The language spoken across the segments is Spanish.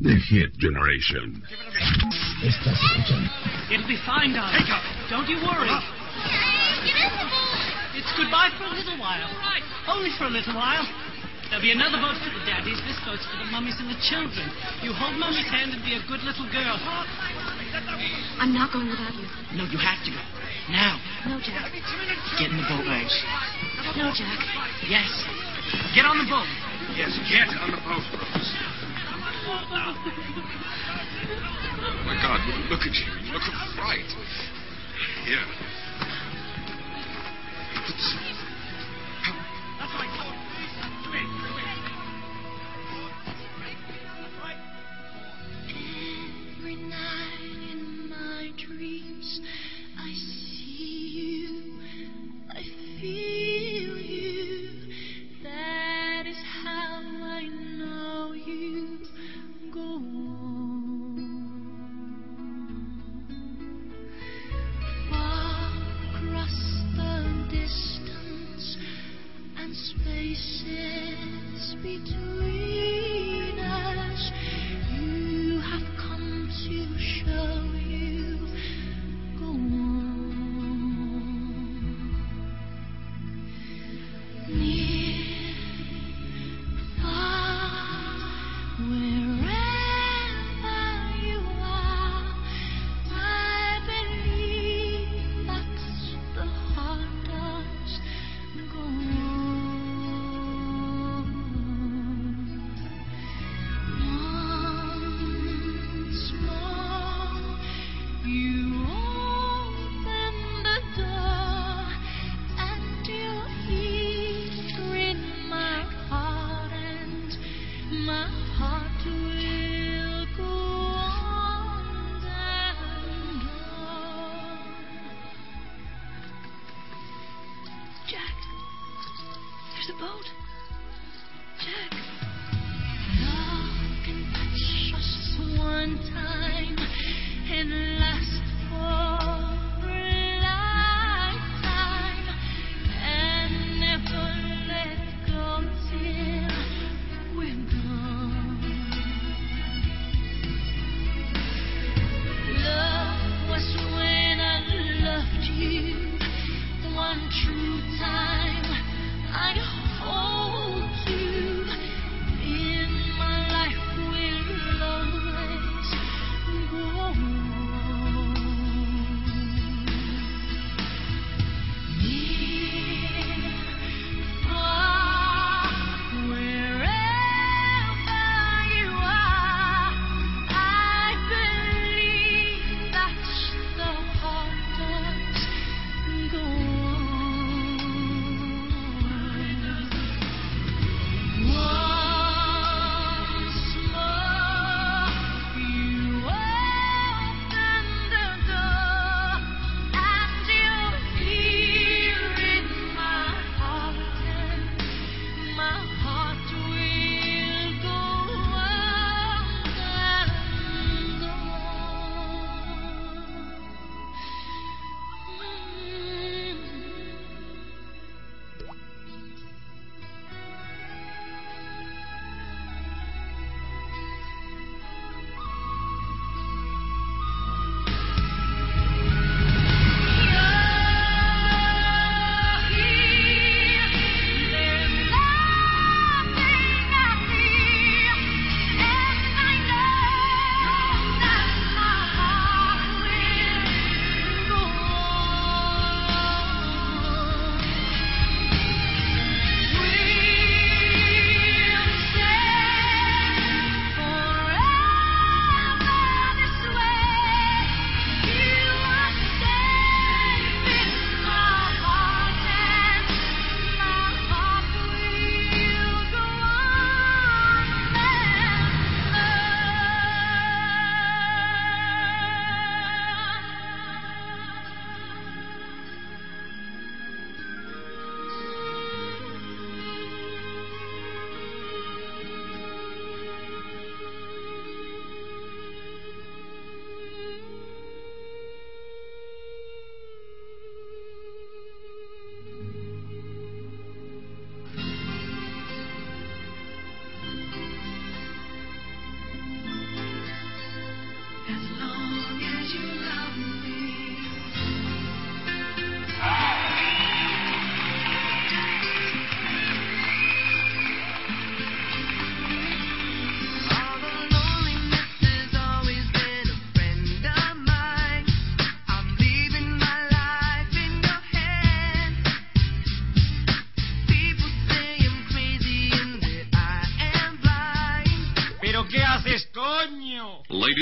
The Hit Generation. Estás escuchando. It'll be fine, darling. Don't you worry. It's goodbye for a little while. Right. Only for a little while. There'll be another boat for the daddies. This boat's for the mummies and the children. You hold mummy's hand and be a good little girl. I'm not going without you. No, you have to go. Now. No, Jack. Get in the boat, Rose. No, Jack. Yes. Get on the boat. Yes, get on the boat, Rose. Oh, my God, look at you. Look at fright. Here. That's in.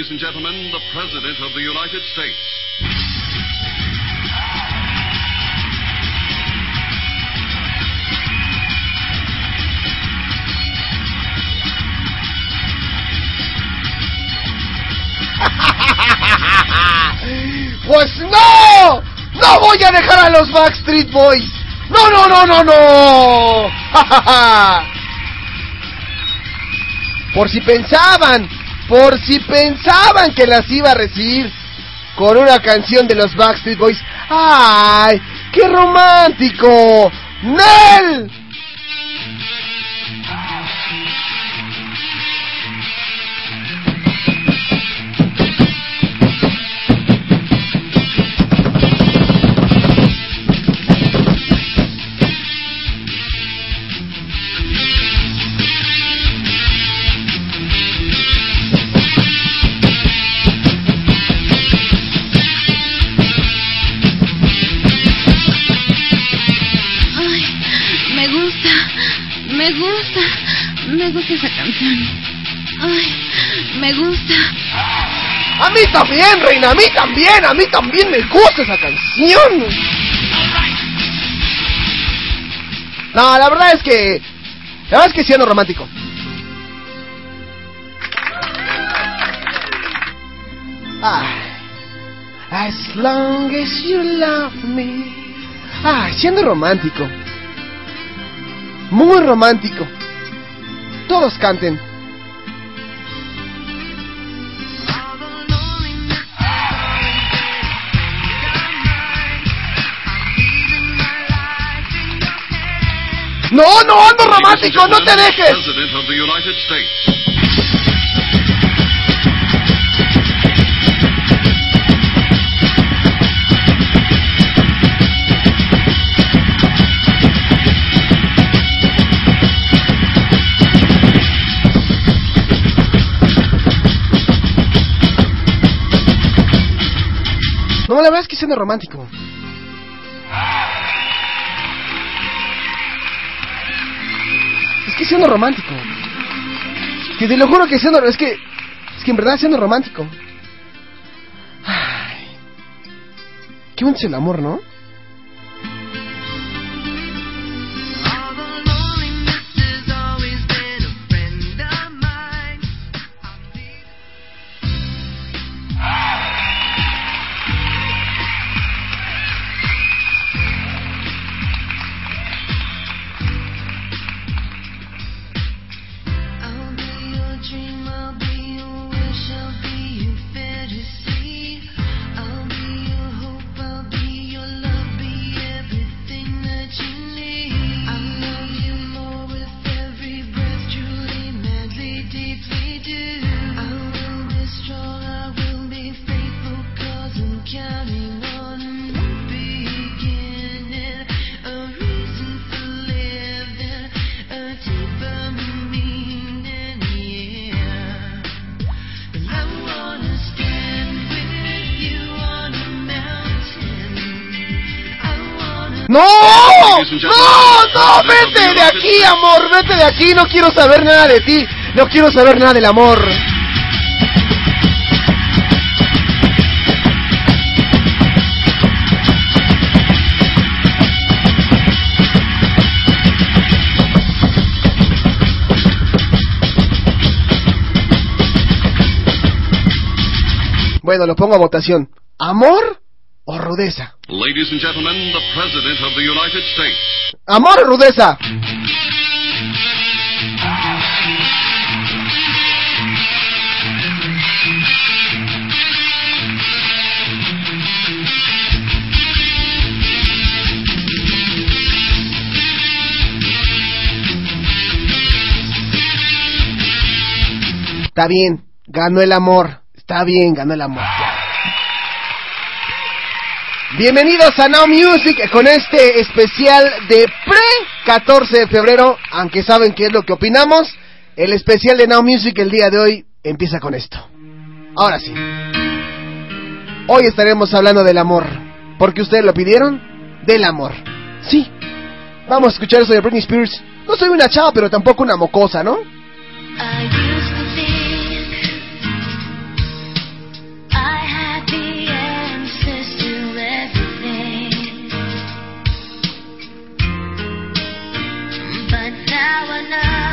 Ladies and gentlemen, the President of the United States. Pues no, no voy a dejar a los Backstreet Boys. No, no, no, no, no. Por si pensaban, por si pensaban que las iba a recibir con una canción de los Backstreet Boys. ¡Ay! ¡Qué romántico! ¡Nel! A mí también, reina, a mí también, a mí también me gusta esa canción. No, la verdad es que... La verdad es que sí ando romántico. Ah. As long as you love me. Ah, siendo romántico. Muy romántico. Todos canten. No, no ando romántico, no te dejes. No, la verdad es que siendo romántico. Siendo romántico. Que te lo juro que siendo... Es que... Es que en verdad siendo romántico. Ay. Qué bonito es el amor, ¿no? ¡Vete de aquí, amor! ¡Vete de aquí! No quiero saber nada de ti. No quiero saber nada del amor. Bueno, lo pongo a votación. ¿Amor o rudeza? Ladies and gentlemen, the President of the United States. ¿Amor o rudeza? Está bien, ganó el amor. Está bien, ganó el amor. Bienvenidos a Now Music con este especial de pre-14 de febrero, aunque saben qué es lo que opinamos. El especial de Now Music el día de hoy empieza con esto. Ahora sí. Hoy estaremos hablando del amor. Porque ustedes lo pidieron, del amor. Sí. Vamos a escuchar eso de Britney Spears. No soy una chava, pero tampoco una mocosa, ¿no? now wanna.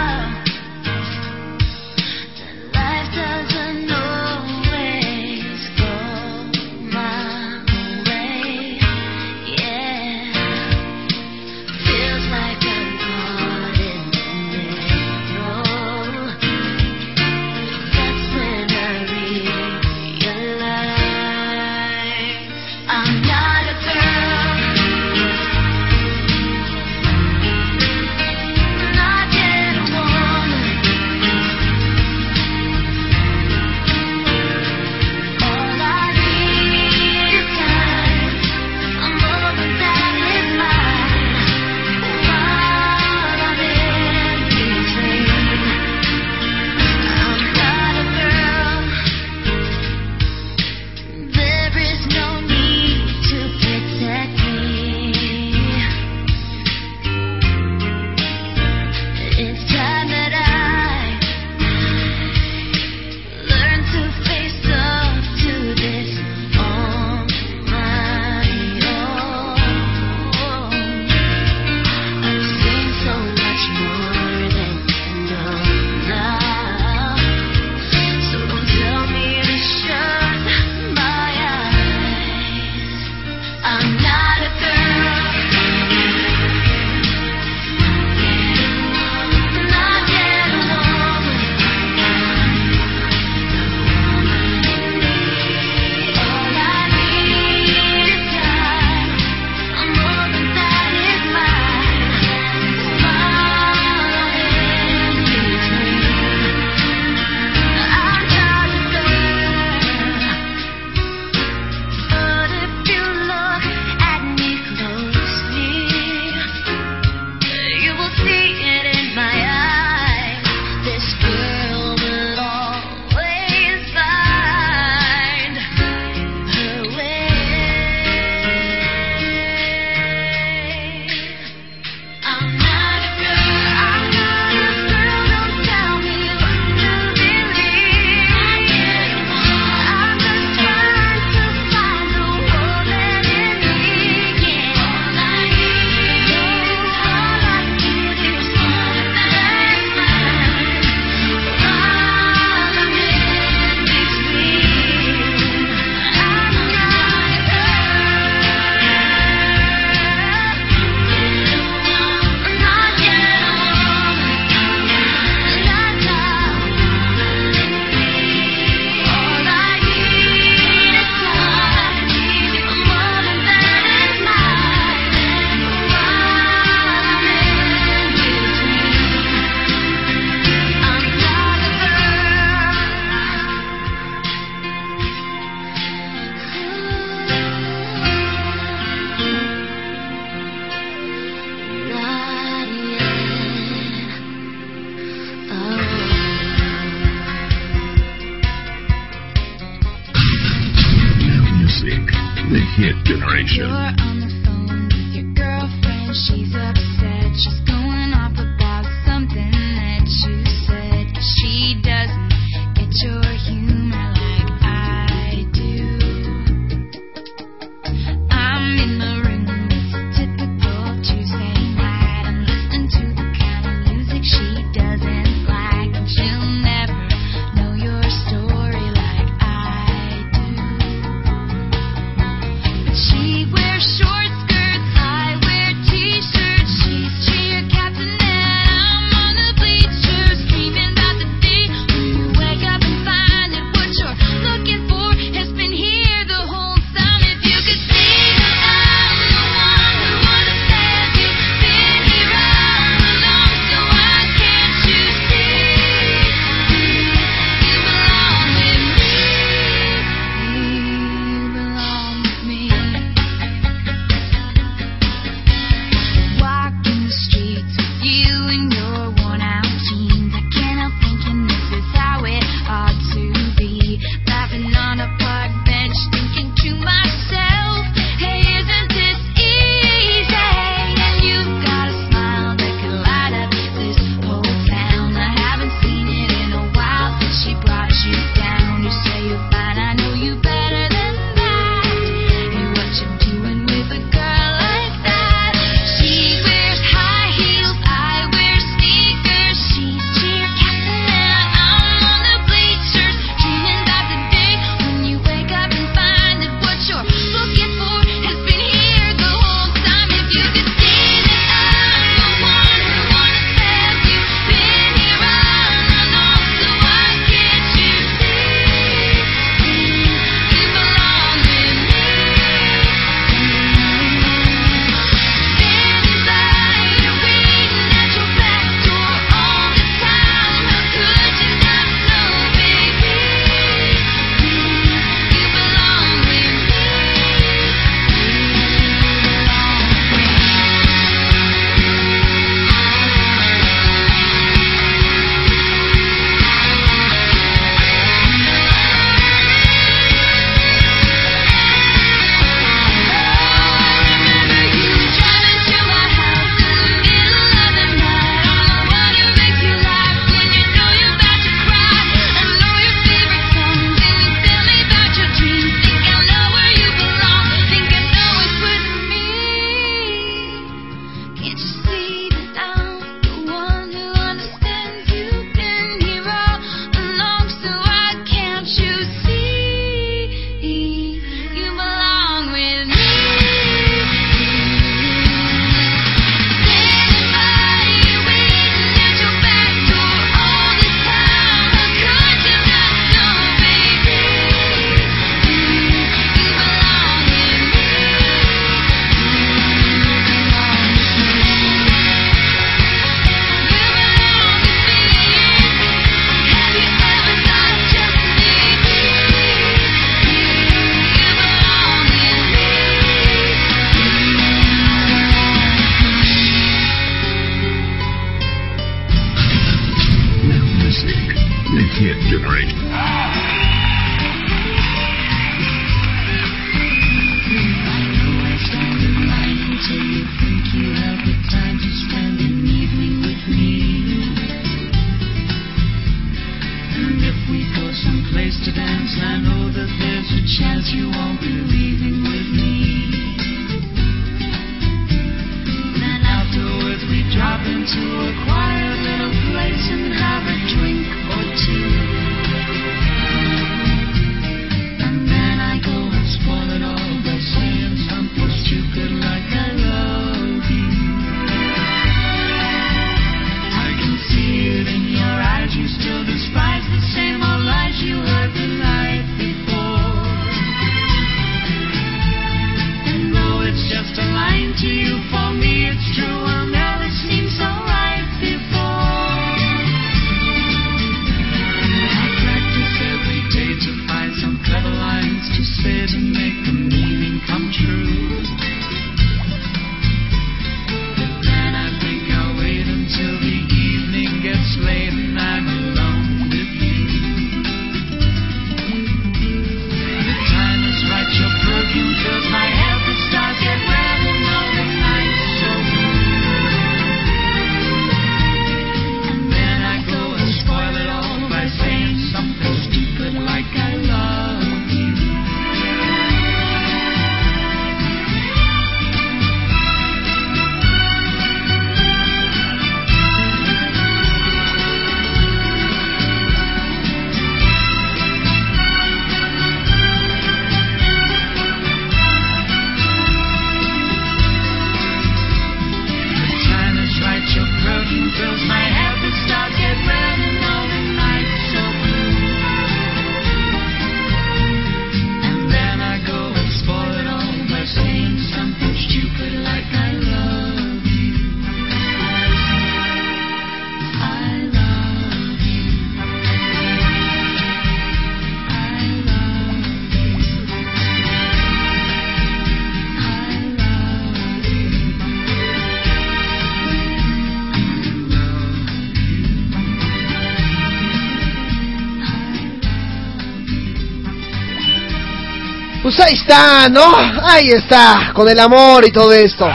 Pues ahí está, ¿no? Ahí está, con el amor y todo esto.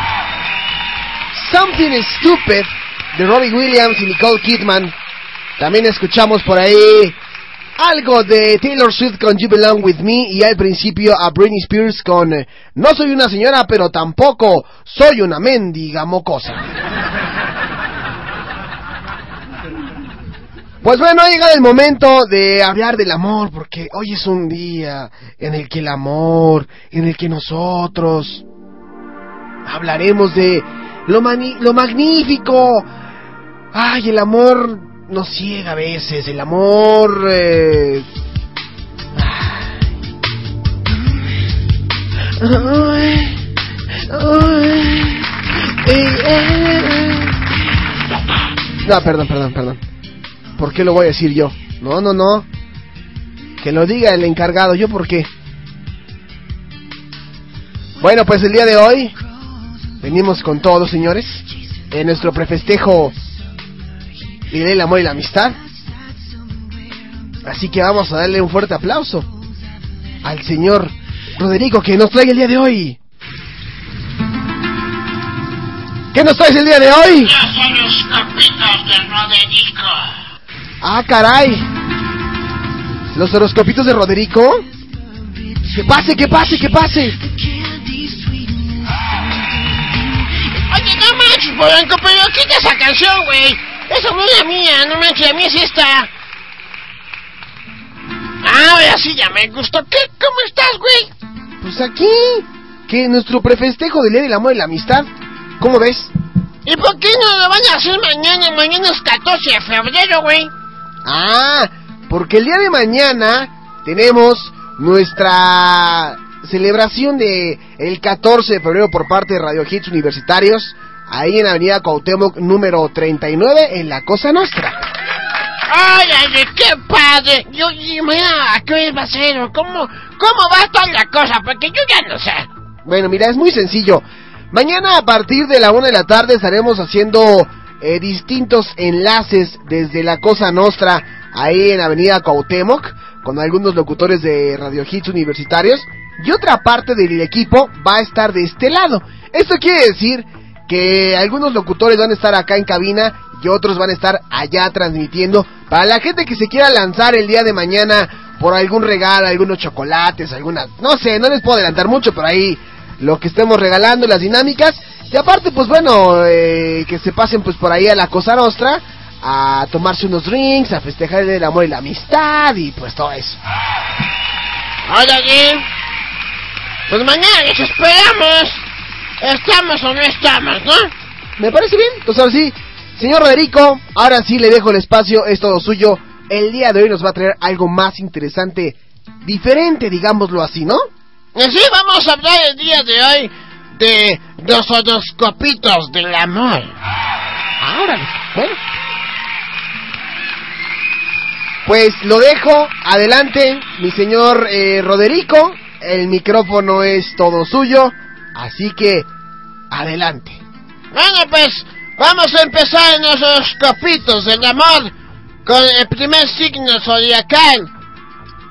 Something Stupid de Robbie Williams y Nicole Kidman. También escuchamos por ahí algo de Taylor Swift con You Belong With Me y al principio a Britney Spears con eh, No soy una señora pero tampoco soy una mendiga mocosa. Pues bueno, ha llegado el momento de hablar del amor, porque hoy es un día en el que el amor, en el que nosotros hablaremos de lo, mani- lo magnífico. Ay, el amor nos ciega a veces, el amor... eh. No, perdón, perdón, perdón. ¿Por qué lo voy a decir yo? No, no, no. Que lo diga el encargado. ¿Yo por qué? Bueno, pues el día de hoy venimos con todos, señores. En nuestro prefestejo y del amor y la amistad. Así que vamos a darle un fuerte aplauso al señor Roderico que nos trae el día de hoy. ¿Qué nos traes el día de hoy? Los copitos de. Ah, caray. Los horoscopitos de Roderico. Que pase, que pase, que pase. Oye, no manches, Polanco, pero quita esa canción, güey. Esa no es la mía, no manches, la mía es esta. Ah, ahora sí, ya me gustó. ¿Qué? ¿Cómo estás, güey? Pues aquí. Que nuestro prefestejo del Día del Amor y la Amistad. ¿Cómo ves? ¿Y por qué no lo van a hacer mañana? Mañana es 14 de febrero, güey. Ah, porque el día de mañana tenemos nuestra celebración de el 14 de febrero por parte de Radio Hits Universitarios, ahí en Avenida Cuauhtémoc número 39 en la Cosa Nostra. Ay, ay, qué padre. Yo, y mañana, ¿a qué va a ser? ¿O ¿Cómo, ¿Cómo va toda la cosa? Porque yo ya no sé. Bueno, mira, es muy sencillo. Mañana a partir de la una de la tarde estaremos haciendo eh, distintos enlaces desde la Cosa Nostra, ahí en Avenida Cuauhtémoc, con algunos locutores de Radio Hits universitarios. Y otra parte del equipo va a estar de este lado. Esto quiere decir que algunos locutores van a estar acá en cabina y otros van a estar allá transmitiendo. Para la gente que se quiera lanzar el día de mañana por algún regalo, algunos chocolates, algunas... No sé, no les puedo adelantar mucho, pero ahí lo que estemos regalando, las dinámicas. Y aparte, pues bueno, eh, que se pasen pues por ahí a la Cosa Nostra a tomarse unos drinks, a festejar el amor y la amistad y pues todo eso. Órale. Pues mañana les esperamos. ¿Estamos o no estamos, no? Me parece bien. Entonces ahora sí, señor Roderico, ahora sí le dejo el espacio, es todo suyo. El día de hoy nos va a traer algo más interesante, diferente, digámoslo así, ¿no? Así vamos a hablar el día de hoy de los horoscopitos del amor. Ahora, bueno. Pues lo dejo, adelante, mi señor eh, Roderico, el micrófono es todo suyo, así que adelante. Bueno, pues vamos a empezar en los horoscopitos del amor con el primer signo zodiacal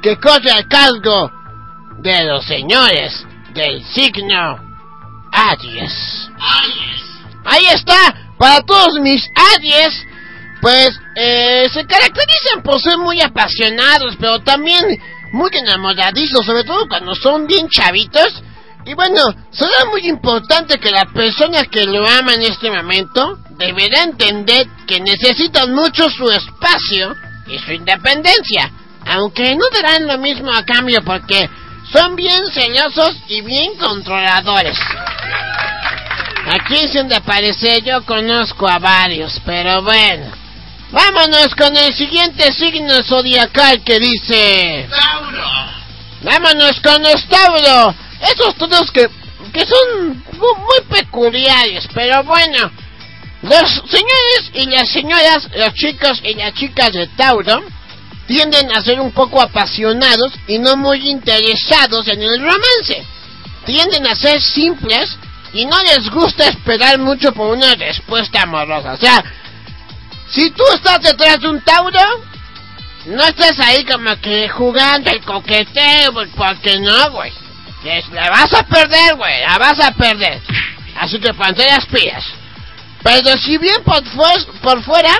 que corre a cargo de los señores del signo Aries. Ahí está, para todos mis Aries, pues eh, se caracterizan por ser muy apasionados, pero también muy enamoradizos, sobre todo cuando son bien chavitos. Y bueno, será muy importante que la persona que lo ama en este momento deberá entender que necesitan mucho su espacio y su independencia, aunque no darán lo mismo a cambio porque son bien celosos y bien controladores. ¿A quién se han de parecer? Yo conozco a varios, pero bueno. Vámonos con el siguiente signo zodiacal que dice... Tauro. Vámonos con los Tauro. Esos todos que, que son mu- muy peculiares, pero bueno. Los señores y las señoras, los chicos y las chicas de Tauro, tienden a ser un poco apasionados y no muy interesados en el romance. Tienden a ser simples y no les gusta esperar mucho por una respuesta amorosa. O sea, si tú estás detrás de un Tauro, no estás ahí como que jugando el coqueteo, porque no, güey. La vas a perder, güey, la vas a perder. Así que ponte las pilas. Pero si bien por, fues- por fuera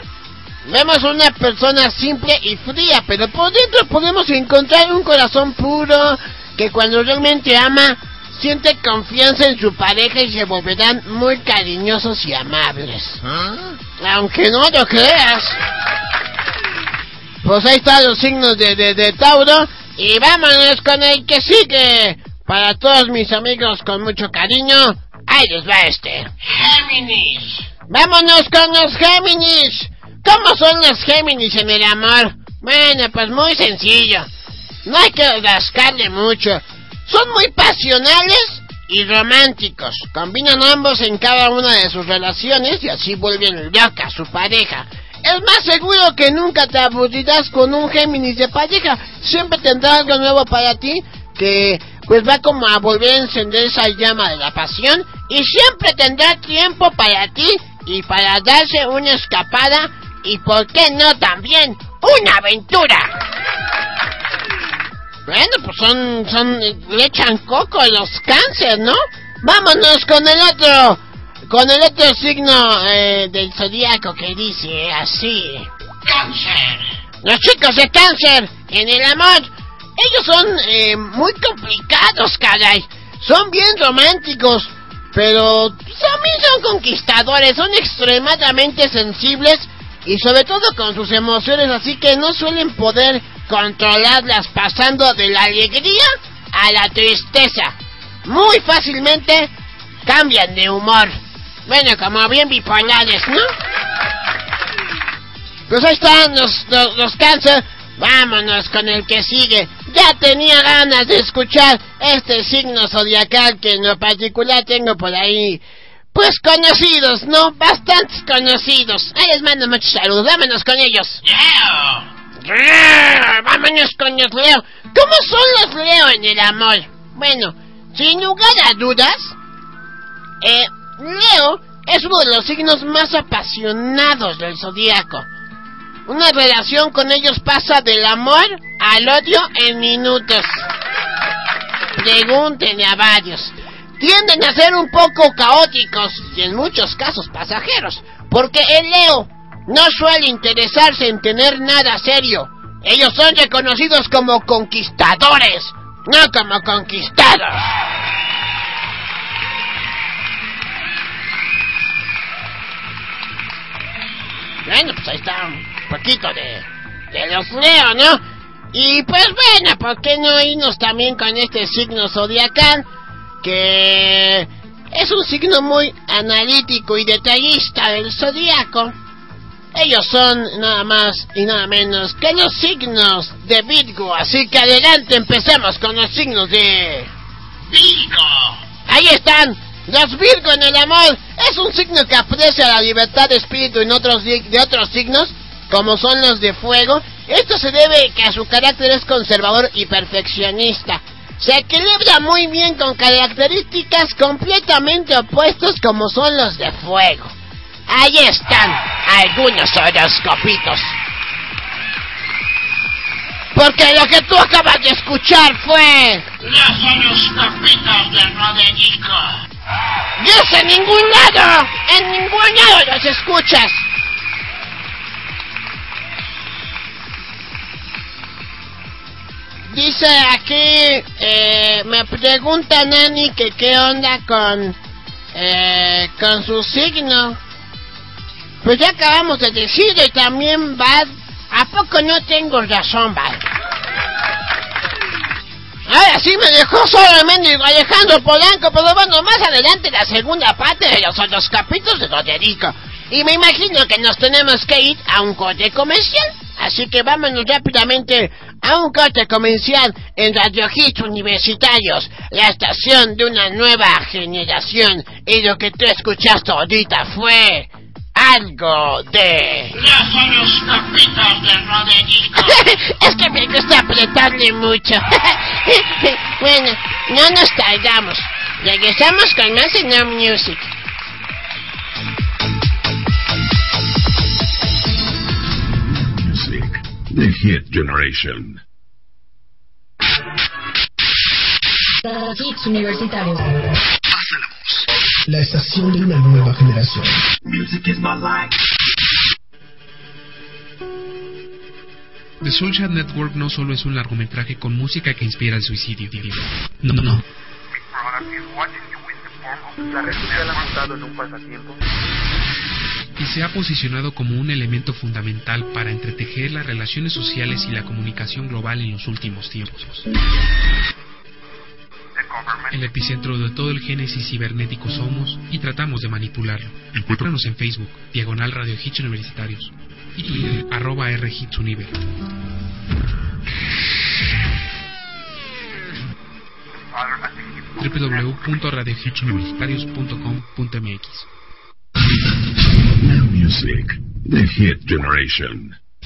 vemos una persona simple y fría, pero por dentro podemos encontrar un corazón puro que cuando realmente ama siente confianza en su pareja y se volverán muy cariñosos y amables. Aunque no lo creas. Pues ahí están los signos de, de, de Tauro. Y vámonos con el que sigue. Para todos mis amigos con mucho cariño, ahí les va este. Géminis. Vámonos con los Géminis. ¿Cómo son los Géminis en el amor? Bueno, pues muy sencillo. No hay que rascarle mucho. Son muy pasionales y románticos. Combinan ambos en cada una de sus relaciones y así vuelven loca a su pareja. Es más seguro que nunca te aburrirás con un Géminis de pareja. Siempre tendrá algo nuevo para ti que pues va como a volver a encender esa llama de la pasión y siempre tendrá tiempo para ti y para darse una escapada y por qué no también una aventura. Bueno, pues son, son, le echan coco a los cáncer, ¿no? Vámonos con el otro, con el otro signo eh, del zodíaco que dice así. Cáncer. Los chicos de cáncer, en el amor, ellos son eh, muy complicados, caray. Son bien románticos, pero también son conquistadores, son extremadamente sensibles y sobre todo con sus emociones, así que no suelen poder controlarlas pasando de la alegría a la tristeza. Muy fácilmente cambian de humor. Bueno, como bien bipolares, ¿no? Pues ahí están los, los, los. Vámonos con el que sigue. Ya tenía ganas de escuchar este signo zodiacal que en lo particular tengo por ahí. Pues conocidos, ¿no? Bastantes conocidos. Ahí les mando muchos saludos. Vámonos con ellos. Leo. Vámonos con los Leo. ¿Cómo son los Leo en el amor? Bueno, sin lugar a dudas, eh, Leo es uno de los signos más apasionados del zodíaco. Una relación con ellos pasa del amor al odio en minutos. Pregúntenle a varios. Tienden a ser un poco caóticos y en muchos casos pasajeros, porque el Leo no suele interesarse en tener nada serio. Ellos son reconocidos como conquistadores, no como conquistados. Bueno, pues ahí está un poquito de, de los Leo, ¿no? Y pues bueno, ¿por qué no irnos también con este signo zodiacal? Que es un signo muy analítico y detallista del zodiaco. Ellos son nada más y nada menos que los signos de Virgo. Así que adelante, empecemos con los signos de Virgo. Ahí están, los Virgo en el amor. Es un signo que aprecia la libertad de espíritu en otros de otros signos, como son los de fuego. Esto se debe que a su carácter es conservador y perfeccionista. Se equilibra muy bien con características completamente opuestas como son los de fuego. Ahí están algunos horoscopitos. Porque lo que tú acabas de escuchar fue... Los horoscopitos de Roderico. ¡Dios en ningún lado! ¡En ningún lado los escuchas! Dice aquí, eh, me pregunta Nani que qué onda con, eh, con su signo. Pues ya acabamos de decirlo y también Bad, ¿a poco no tengo razón, Bad? Ahora sí me dejó mendigo Alejandro Polanco, pero bueno, más adelante la segunda parte de los otros capítulos de Roderico. Y me imagino que nos tenemos que ir a un corte comercial. Así que vámonos rápidamente a un corte comercial en Radio Hits Universitarios, la estación de una nueva generación. Y lo que tú escuchaste ahorita fue algo de... Los horoscopitos de Roderico. es que me gusta apretarle mucho. bueno, no nos tardamos. Regresamos con más en No Music. The hit generation. Hits universitarios. La estación de una nueva generación. The Soulchat Network no solo es un largometraje con música que inspira el suicidio. No, no, no. La red social ha montado en un pasatiempo. Y se ha posicionado como un elemento fundamental para entretejer las relaciones sociales y la comunicación global en los últimos tiempos. El epicentro de todo el génesis cibernético somos y tratamos de manipularlo. Encuéntranos en Facebook, Diagonal Radio Hits Universitarios y Twitter, arroba R Hits Univer. www.radiohitsuniversitarios.com.mx music, the hit generation.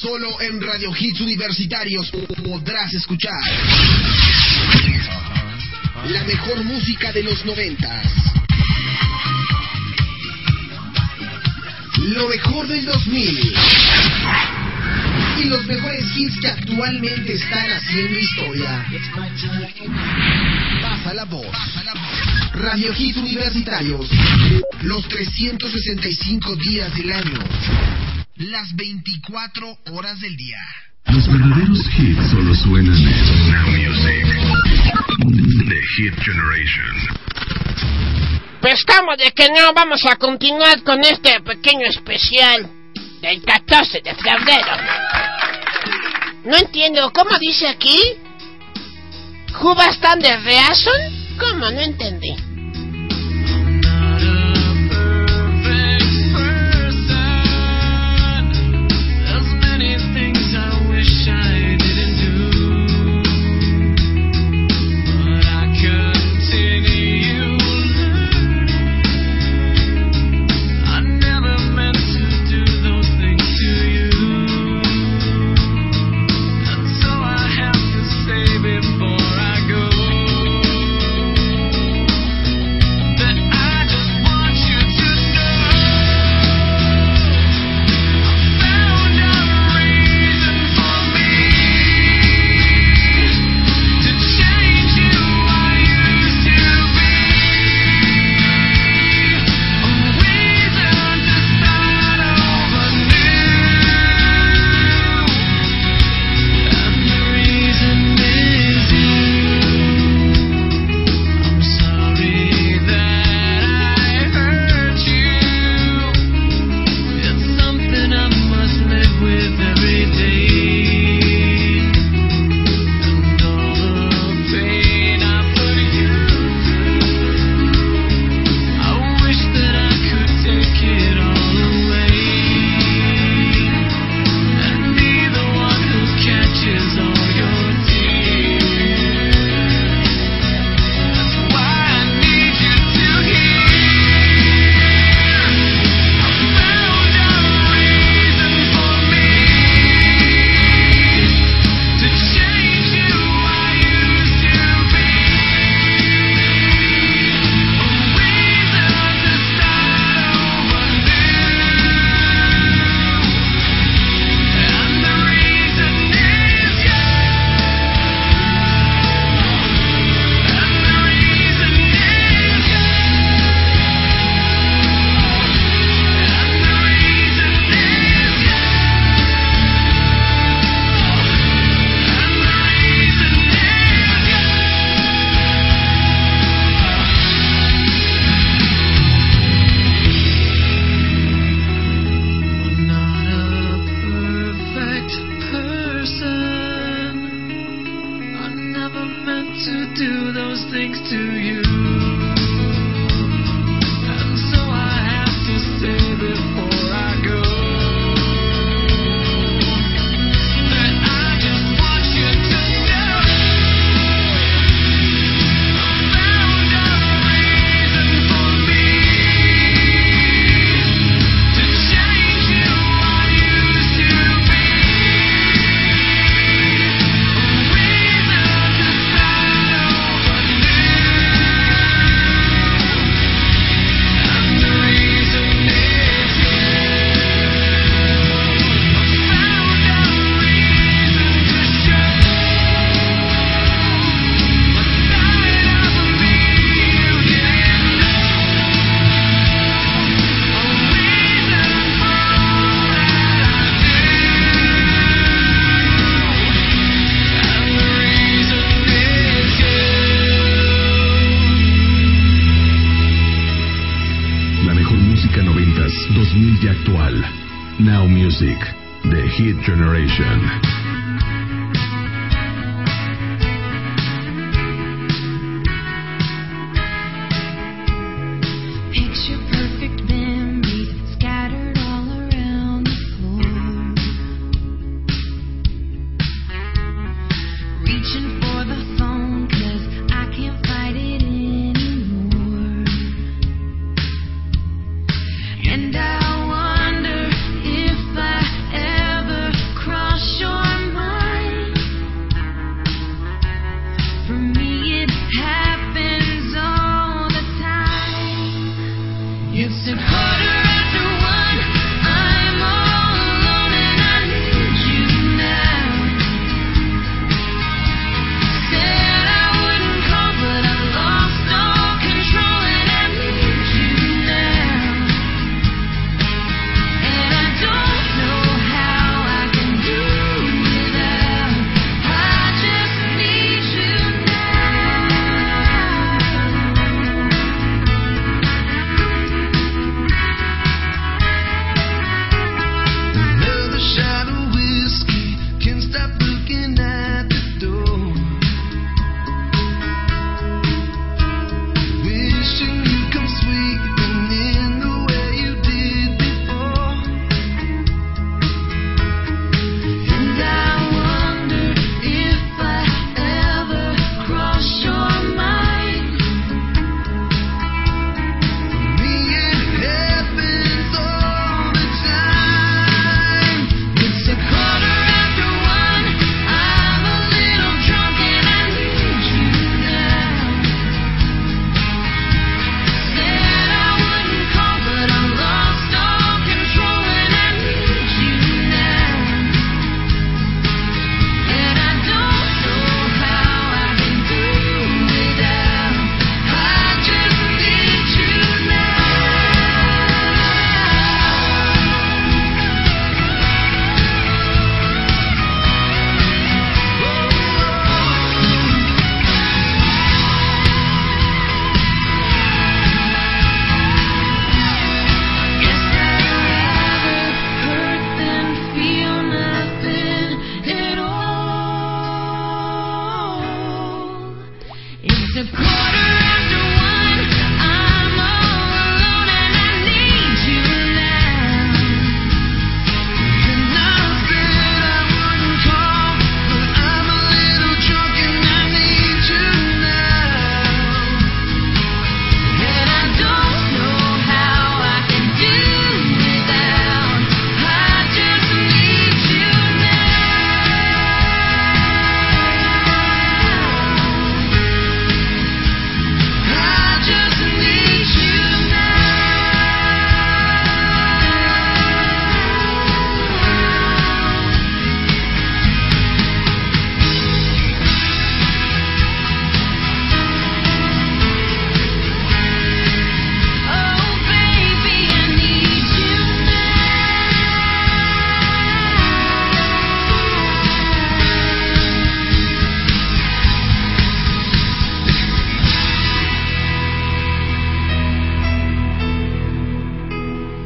Solo en Radio Hits Universitarios podrás escuchar la mejor música de los noventas. Lo mejor del 2000. Y los mejores hits que actualmente están haciendo historia. Pasa la voz. Radio Hits Universitarios. Los 365 días del año. Las 24 horas del día. Los verdaderos hits solo suenan en Now Music, the hit generation. Pescamos de que no vamos a continuar con este pequeño especial del 14 de febrero. No entiendo, ¿cómo dice aquí? ¿Juba están de reason? ¿Cómo? No entendí.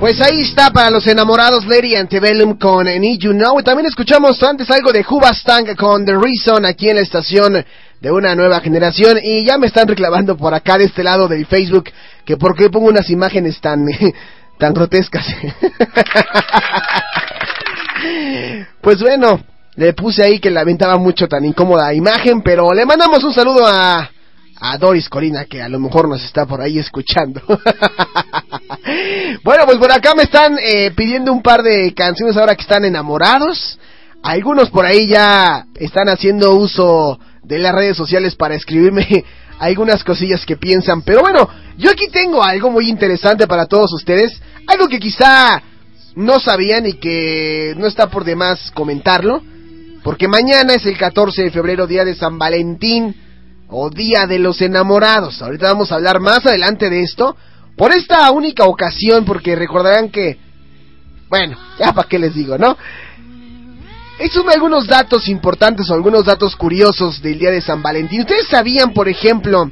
Pues ahí está para los enamorados Lady Antebellum con Need You Know. Y también escuchamos antes algo de Hubastang con The Reason aquí en la estación de una nueva generación. Y ya me están reclamando por acá de este lado del Facebook que por qué pongo unas imágenes tan, tan grotescas. pues bueno, le puse ahí que lamentaba mucho tan incómoda imagen, pero le mandamos un saludo a, a Doris Corina, que a lo mejor nos está por ahí escuchando. bueno, pues por acá me están eh, pidiendo un par de canciones ahora que están enamorados. Algunos por ahí ya están haciendo uso de las redes sociales para escribirme algunas cosillas que piensan. Pero bueno, yo aquí tengo algo muy interesante para todos ustedes. Algo que quizá no sabían y que no está por demás comentarlo. Porque mañana es el 14 de febrero, día de San Valentín o Día de los Enamorados. Ahorita vamos a hablar más adelante de esto. Por esta única ocasión, porque recordarán que... Bueno, ya para qué les digo, ¿no? Exume algunos datos importantes o algunos datos curiosos del día de San Valentín. ¿Ustedes sabían, por ejemplo,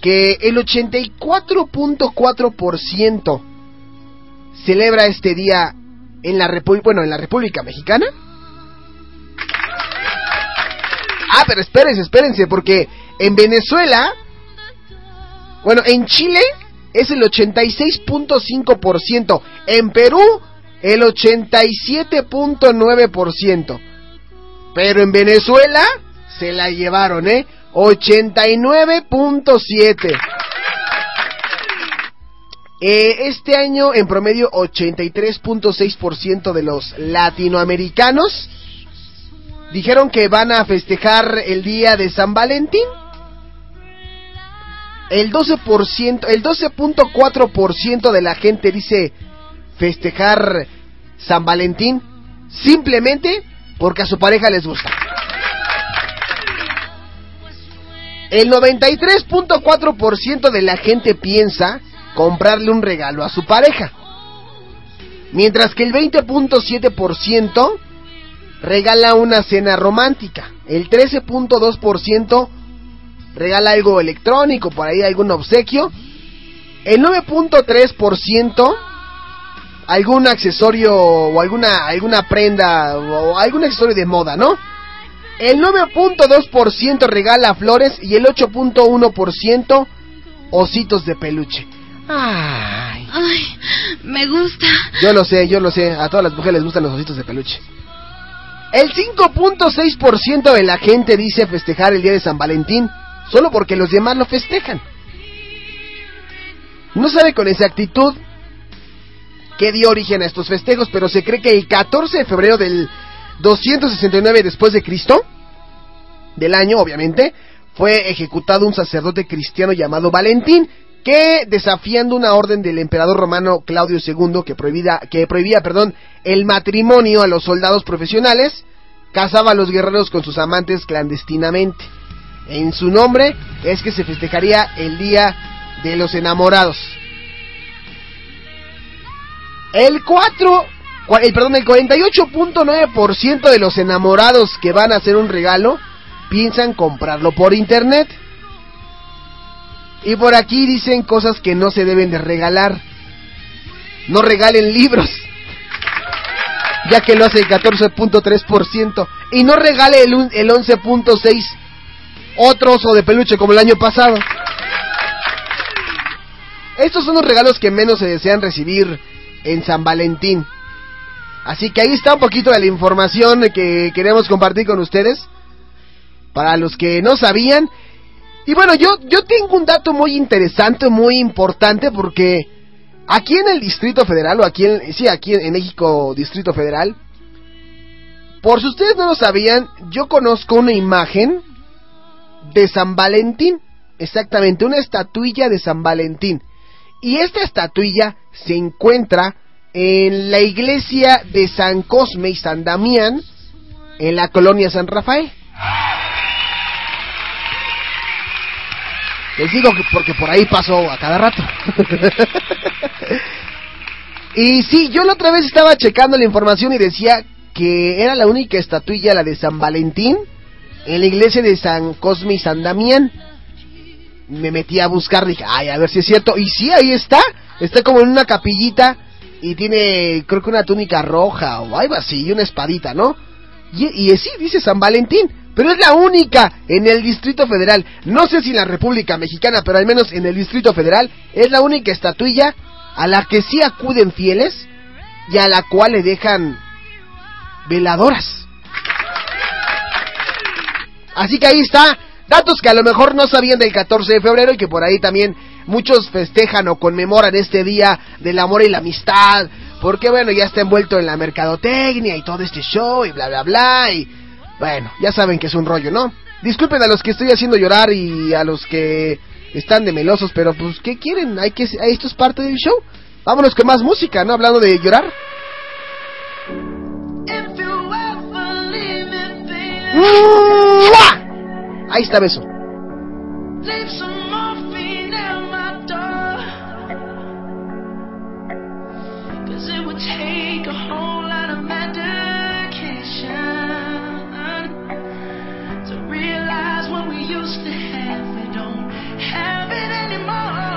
que el 84.4% celebra este día en la República, bueno, en la República Mexicana? Ah, pero espérense, espérense, porque en Venezuela, bueno, en Chile es el 86.5%, en Perú el 87.9%, pero en Venezuela se la llevaron, ¿eh? 89.7. Eh, este año, en promedio, 83.6% de los latinoamericanos dijeron que van a festejar el día de San Valentín. El 12%, el 12.4% de la gente dice festejar San Valentín simplemente porque a su pareja les gusta. El 93.4% de la gente piensa comprarle un regalo a su pareja. Mientras que el 20.7% regala una cena romántica. El 13.2% regala algo electrónico, por ahí algún obsequio. El 9.3% algún accesorio o alguna alguna prenda o algún accesorio de moda, ¿no? El 9.2% regala flores y el 8.1% ositos de peluche. Ay. Ay, me gusta. Yo lo sé, yo lo sé. A todas las mujeres les gustan los ositos de peluche. El 5.6% de la gente dice festejar el día de San Valentín solo porque los demás lo festejan. No sabe con exactitud qué dio origen a estos festejos, pero se cree que el 14 de febrero del 269 después de Cristo, del año obviamente, fue ejecutado un sacerdote cristiano llamado Valentín, que desafiando una orden del emperador romano Claudio II que prohibía, que prohibía perdón, el matrimonio a los soldados profesionales, casaba a los guerreros con sus amantes clandestinamente. En su nombre es que se festejaría el Día de los Enamorados. El 4, cua- el, perdón, el 48.9% de los enamorados que van a hacer un regalo piensan comprarlo por internet. Y por aquí dicen cosas que no se deben de regalar. No regalen libros. Ya que lo hace el 14.3%. Y no regale el, el 11.6% otro oso de peluche como el año pasado. Estos son los regalos que menos se desean recibir en San Valentín. Así que ahí está un poquito de la información que queremos compartir con ustedes. Para los que no sabían. Y bueno, yo, yo tengo un dato muy interesante, muy importante, porque aquí en el Distrito Federal, o aquí en, sí, aquí en México, Distrito Federal, por si ustedes no lo sabían, yo conozco una imagen de San Valentín. Exactamente, una estatuilla de San Valentín. Y esta estatuilla se encuentra en la iglesia de San Cosme y San Damián, en la colonia San Rafael. Les digo que porque por ahí paso a cada rato. y sí, yo la otra vez estaba checando la información y decía que era la única estatuilla, la de San Valentín, en la iglesia de San Cosme y San Damián. Me metí a buscar, dije, ay, a ver si es cierto. Y sí, ahí está. Está como en una capillita y tiene, creo que una túnica roja o algo así, y una espadita, ¿no? Y, y sí, dice San Valentín. Pero es la única en el Distrito Federal. No sé si en la República Mexicana, pero al menos en el Distrito Federal es la única estatuilla a la que sí acuden fieles y a la cual le dejan veladoras. Así que ahí está, datos que a lo mejor no sabían del 14 de febrero y que por ahí también muchos festejan o conmemoran este día del amor y la amistad, porque bueno, ya está envuelto en la mercadotecnia y todo este show y bla bla bla y bueno, ya saben que es un rollo, ¿no? Disculpen a los que estoy haciendo llorar y a los que están de melosos, pero pues ¿qué quieren? Hay que esto es parte del show. Vámonos con más música, ¿no? Hablando de llorar. Whole lot of medication to realize what we used to have. We don't have it anymore.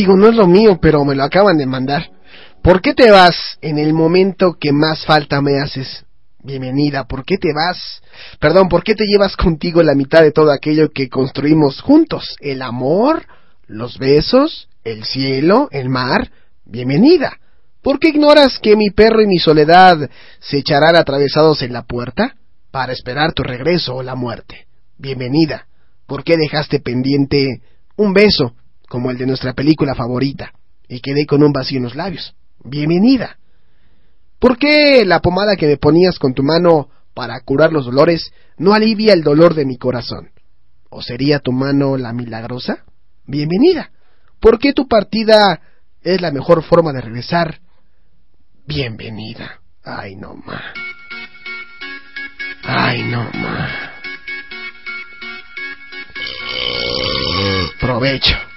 Digo, no es lo mío, pero me lo acaban de mandar. ¿Por qué te vas en el momento que más falta me haces? Bienvenida, ¿por qué te vas? Perdón, ¿por qué te llevas contigo la mitad de todo aquello que construimos juntos? ¿El amor? ¿Los besos? ¿El cielo? ¿El mar? Bienvenida. ¿Por qué ignoras que mi perro y mi soledad se echarán atravesados en la puerta para esperar tu regreso o la muerte? Bienvenida. ¿Por qué dejaste pendiente un beso como el de nuestra película favorita y quedé con un vacío en los labios? Bienvenida. ¿Por qué la pomada que me ponías con tu mano para curar los dolores no alivia el dolor de mi corazón? ¿O sería tu mano la milagrosa? Bienvenida. ¿Por qué tu partida es la mejor forma de regresar? Bienvenida. Ay, no más. Ay, no más. Provecho.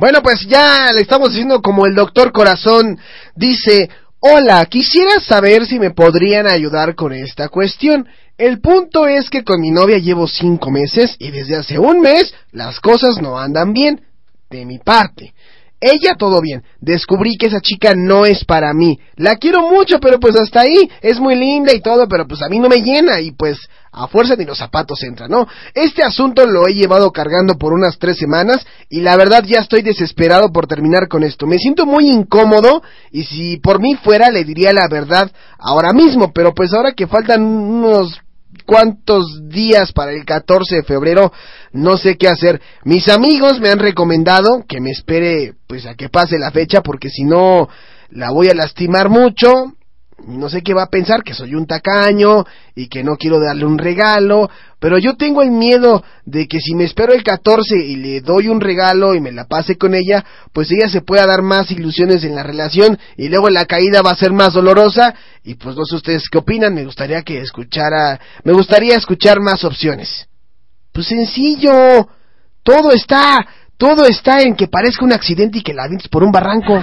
Bueno, pues ya le estamos diciendo como el doctor Corazón dice, hola, quisiera saber si me podrían ayudar con esta cuestión. El punto es que con mi novia llevo cinco meses y desde hace un mes las cosas no andan bien, de mi parte. Ella todo bien. Descubrí que esa chica no es para mí. La quiero mucho, pero pues hasta ahí. Es muy linda y todo, pero pues a mí no me llena y pues a fuerza ni los zapatos entran, ¿no? Este asunto lo he llevado cargando por unas tres semanas y la verdad ya estoy desesperado por terminar con esto. Me siento muy incómodo y si por mí fuera le diría la verdad ahora mismo, pero pues ahora que faltan unos cuantos días para el 14 de febrero, no sé qué hacer. Mis amigos me han recomendado que me espere pues a que pase la fecha porque si no la voy a lastimar mucho. No sé qué va a pensar, que soy un tacaño y que no quiero darle un regalo, pero yo tengo el miedo de que si me espero el 14 y le doy un regalo y me la pase con ella, pues ella se pueda dar más ilusiones en la relación y luego la caída va a ser más dolorosa y pues no sé ustedes qué opinan, me gustaría que escuchara, me gustaría escuchar más opciones. Pues sencillo, todo está, todo está en que parezca un accidente y que la avientes por un barranco.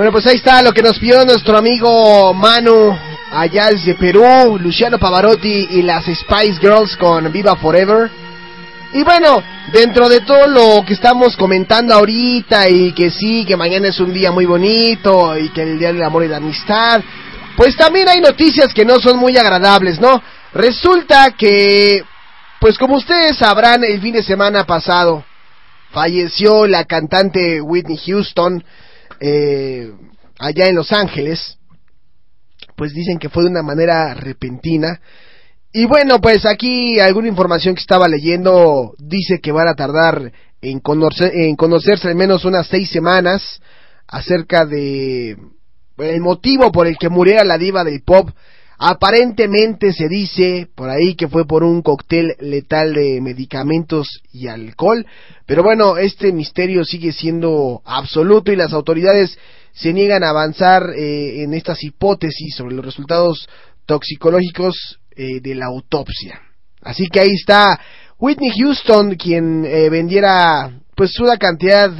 Bueno, pues ahí está lo que nos pidió nuestro amigo Manu allá desde Perú, Luciano Pavarotti y las Spice Girls con Viva Forever. Y bueno, dentro de todo lo que estamos comentando ahorita y que sí, que mañana es un día muy bonito y que el Día del Amor y la Amistad, pues también hay noticias que no son muy agradables, ¿no? Resulta que, pues como ustedes sabrán, el fin de semana pasado falleció la cantante Whitney Houston eh, allá en Los Ángeles. Pues dicen que fue de una manera repentina. Y bueno, pues aquí alguna información que estaba leyendo dice que van a tardar en, conocer, en conocerse al menos unas seis semanas acerca de el motivo por el que muriera la diva del pop. Aparentemente se dice por ahí que fue por un cóctel letal de medicamentos y alcohol, pero bueno, este misterio sigue siendo absoluto y las autoridades se niegan a avanzar eh, en estas hipótesis sobre los resultados toxicológicos eh, de la autopsia. Así que ahí está Whitney Houston, quien eh, vendiera pues una cantidad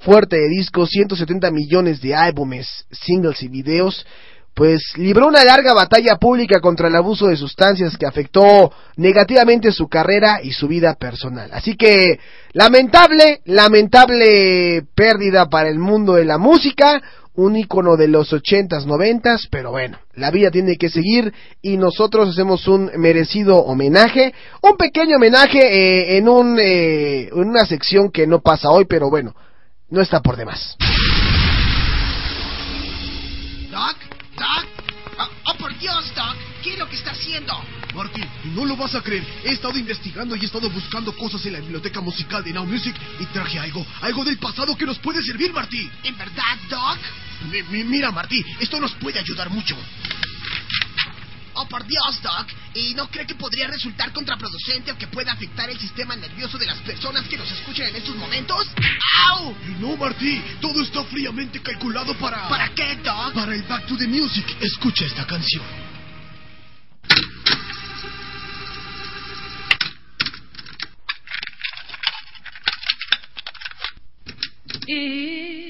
fuerte de discos, 170 millones de álbumes, singles y videos, pues libró una larga batalla pública contra el abuso de sustancias que afectó negativamente su carrera y su vida personal. Así que lamentable, lamentable pérdida para el mundo de la música, un ícono de los ochentas, noventas, pero bueno, la vida tiene que seguir y nosotros hacemos un merecido homenaje, un pequeño homenaje eh, en, un, eh, en una sección que no pasa hoy, pero bueno, no está por demás. Doc. Oh, oh, por Dios, Doc. ¿Qué es lo que está haciendo? Marty, no lo vas a creer. He estado investigando y he estado buscando cosas en la biblioteca musical de Now Music y traje algo, algo del pasado que nos puede servir, Marty. ¿En verdad, Doc? Mi- mi- mira, Marty, esto nos puede ayudar mucho. Oh, por Dios, Doc. ¿Y no cree que podría resultar contraproducente o que pueda afectar el sistema nervioso de las personas que nos escuchan en estos momentos? ¡Au! No, Marty, todo está fríamente calculado para... ¿Para qué, Doc? Para el Back to the Music. Escucha esta canción. If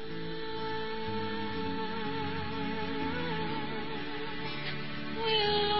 will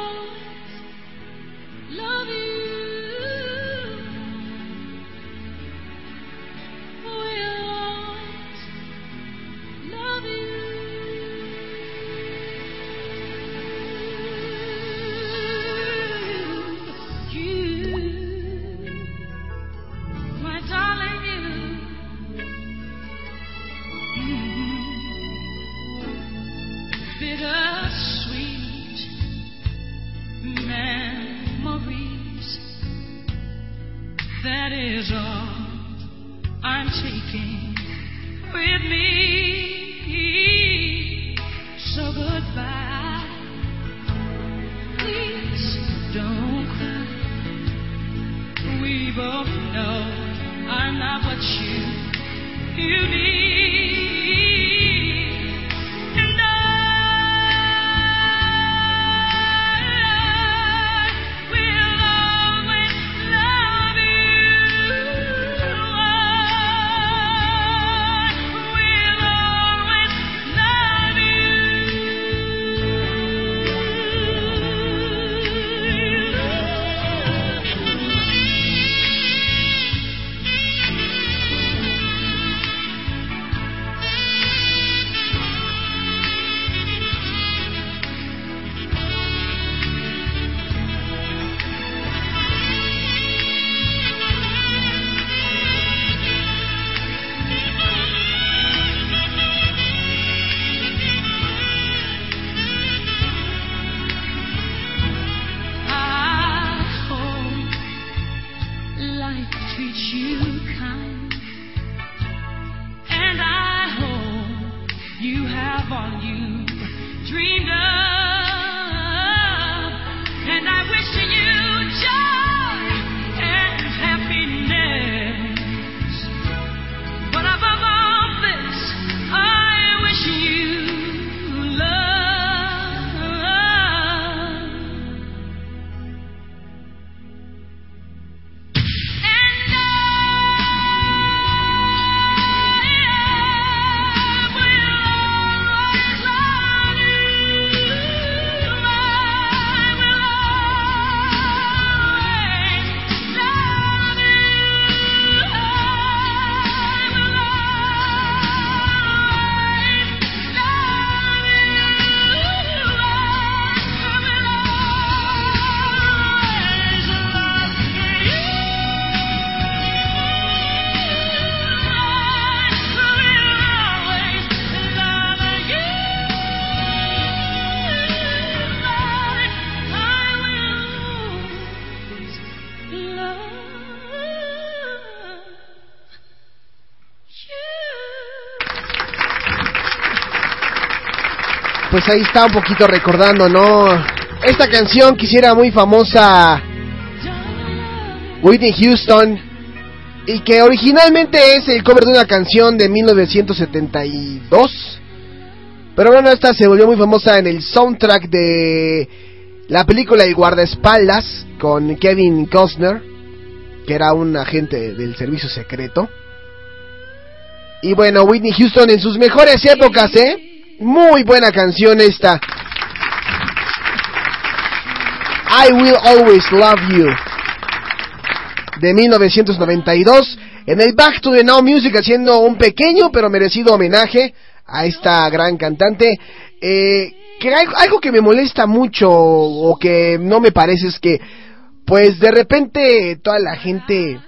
All I'm taken. Ahí está un poquito recordando, ¿no? Esta canción que hiciera muy famosa Whitney Houston y que originalmente es el cover de una canción de 1972. Pero bueno, esta se volvió muy famosa en el soundtrack de la película El guardaespaldas con Kevin Costner, que era un agente del servicio secreto. Y bueno, Whitney Houston en sus mejores épocas, ¿eh? Muy buena canción esta. I Will Always Love You. De 1992. En el Back to the Now Music haciendo un pequeño pero merecido homenaje a esta gran cantante. Eh, que algo, que me molesta mucho o que no me parece es que pues de repente toda la gente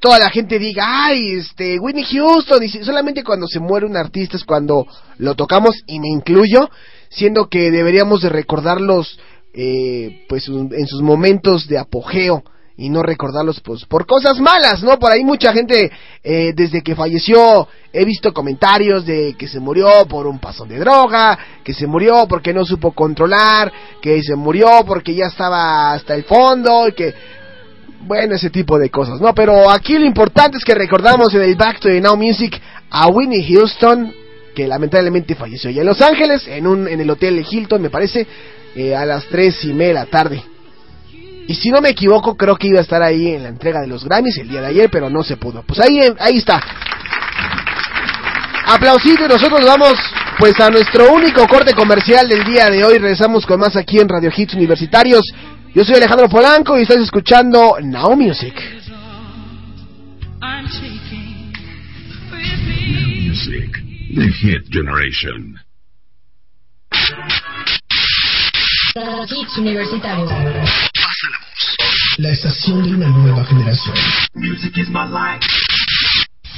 toda la gente diga, ay, este, Whitney Houston, y solamente cuando se muere un artista es cuando lo tocamos, y me incluyo, siendo que deberíamos de recordarlos, eh, pues, en sus momentos de apogeo, y no recordarlos, pues, por cosas malas, ¿no? Por ahí mucha gente, eh, desde que falleció, he visto comentarios de que se murió por un pasón de droga, que se murió porque no supo controlar, que se murió porque ya estaba hasta el fondo, y que, bueno, ese tipo de cosas, ¿no? Pero aquí lo importante es que recordamos en el Back to the Now Music a Whitney Houston, que lamentablemente falleció allá en Los Ángeles, en, un, en el Hotel Hilton, me parece, eh, a las tres y media de la tarde. Y si no me equivoco, creo que iba a estar ahí en la entrega de los Grammys el día de ayer, pero no se pudo. Pues ahí, ahí está. Aplausito y nosotros vamos pues a nuestro único corte comercial del día de hoy. Regresamos con más aquí en Radio Hits Universitarios. Yo soy Alejandro Polanco y estás escuchando Now Music. I'm taking Music, the hit generation. Hits universitarios. La estación de una nueva generación.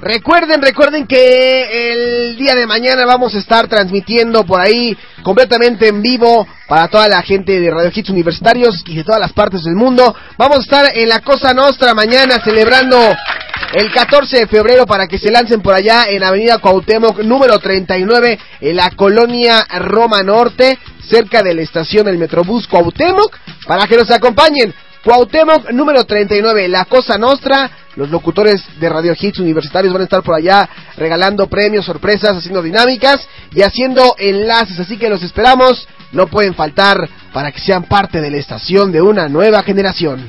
Recuerden, recuerden que el día de mañana vamos a estar transmitiendo por ahí completamente en vivo para toda la gente de Radio Hits Universitarios y de todas las partes del mundo. Vamos a estar en la Cosa Nostra mañana celebrando el 14 de febrero para que se lancen por allá en Avenida Cuauhtémoc número 39 en la colonia Roma Norte, cerca de la estación del Metrobús Cuauhtémoc, para que nos acompañen. Cuauhtémoc número 39, La Cosa Nostra. Los locutores de Radio Hits Universitarios van a estar por allá regalando premios, sorpresas, haciendo dinámicas y haciendo enlaces. Así que los esperamos. No pueden faltar para que sean parte de la estación de una nueva generación.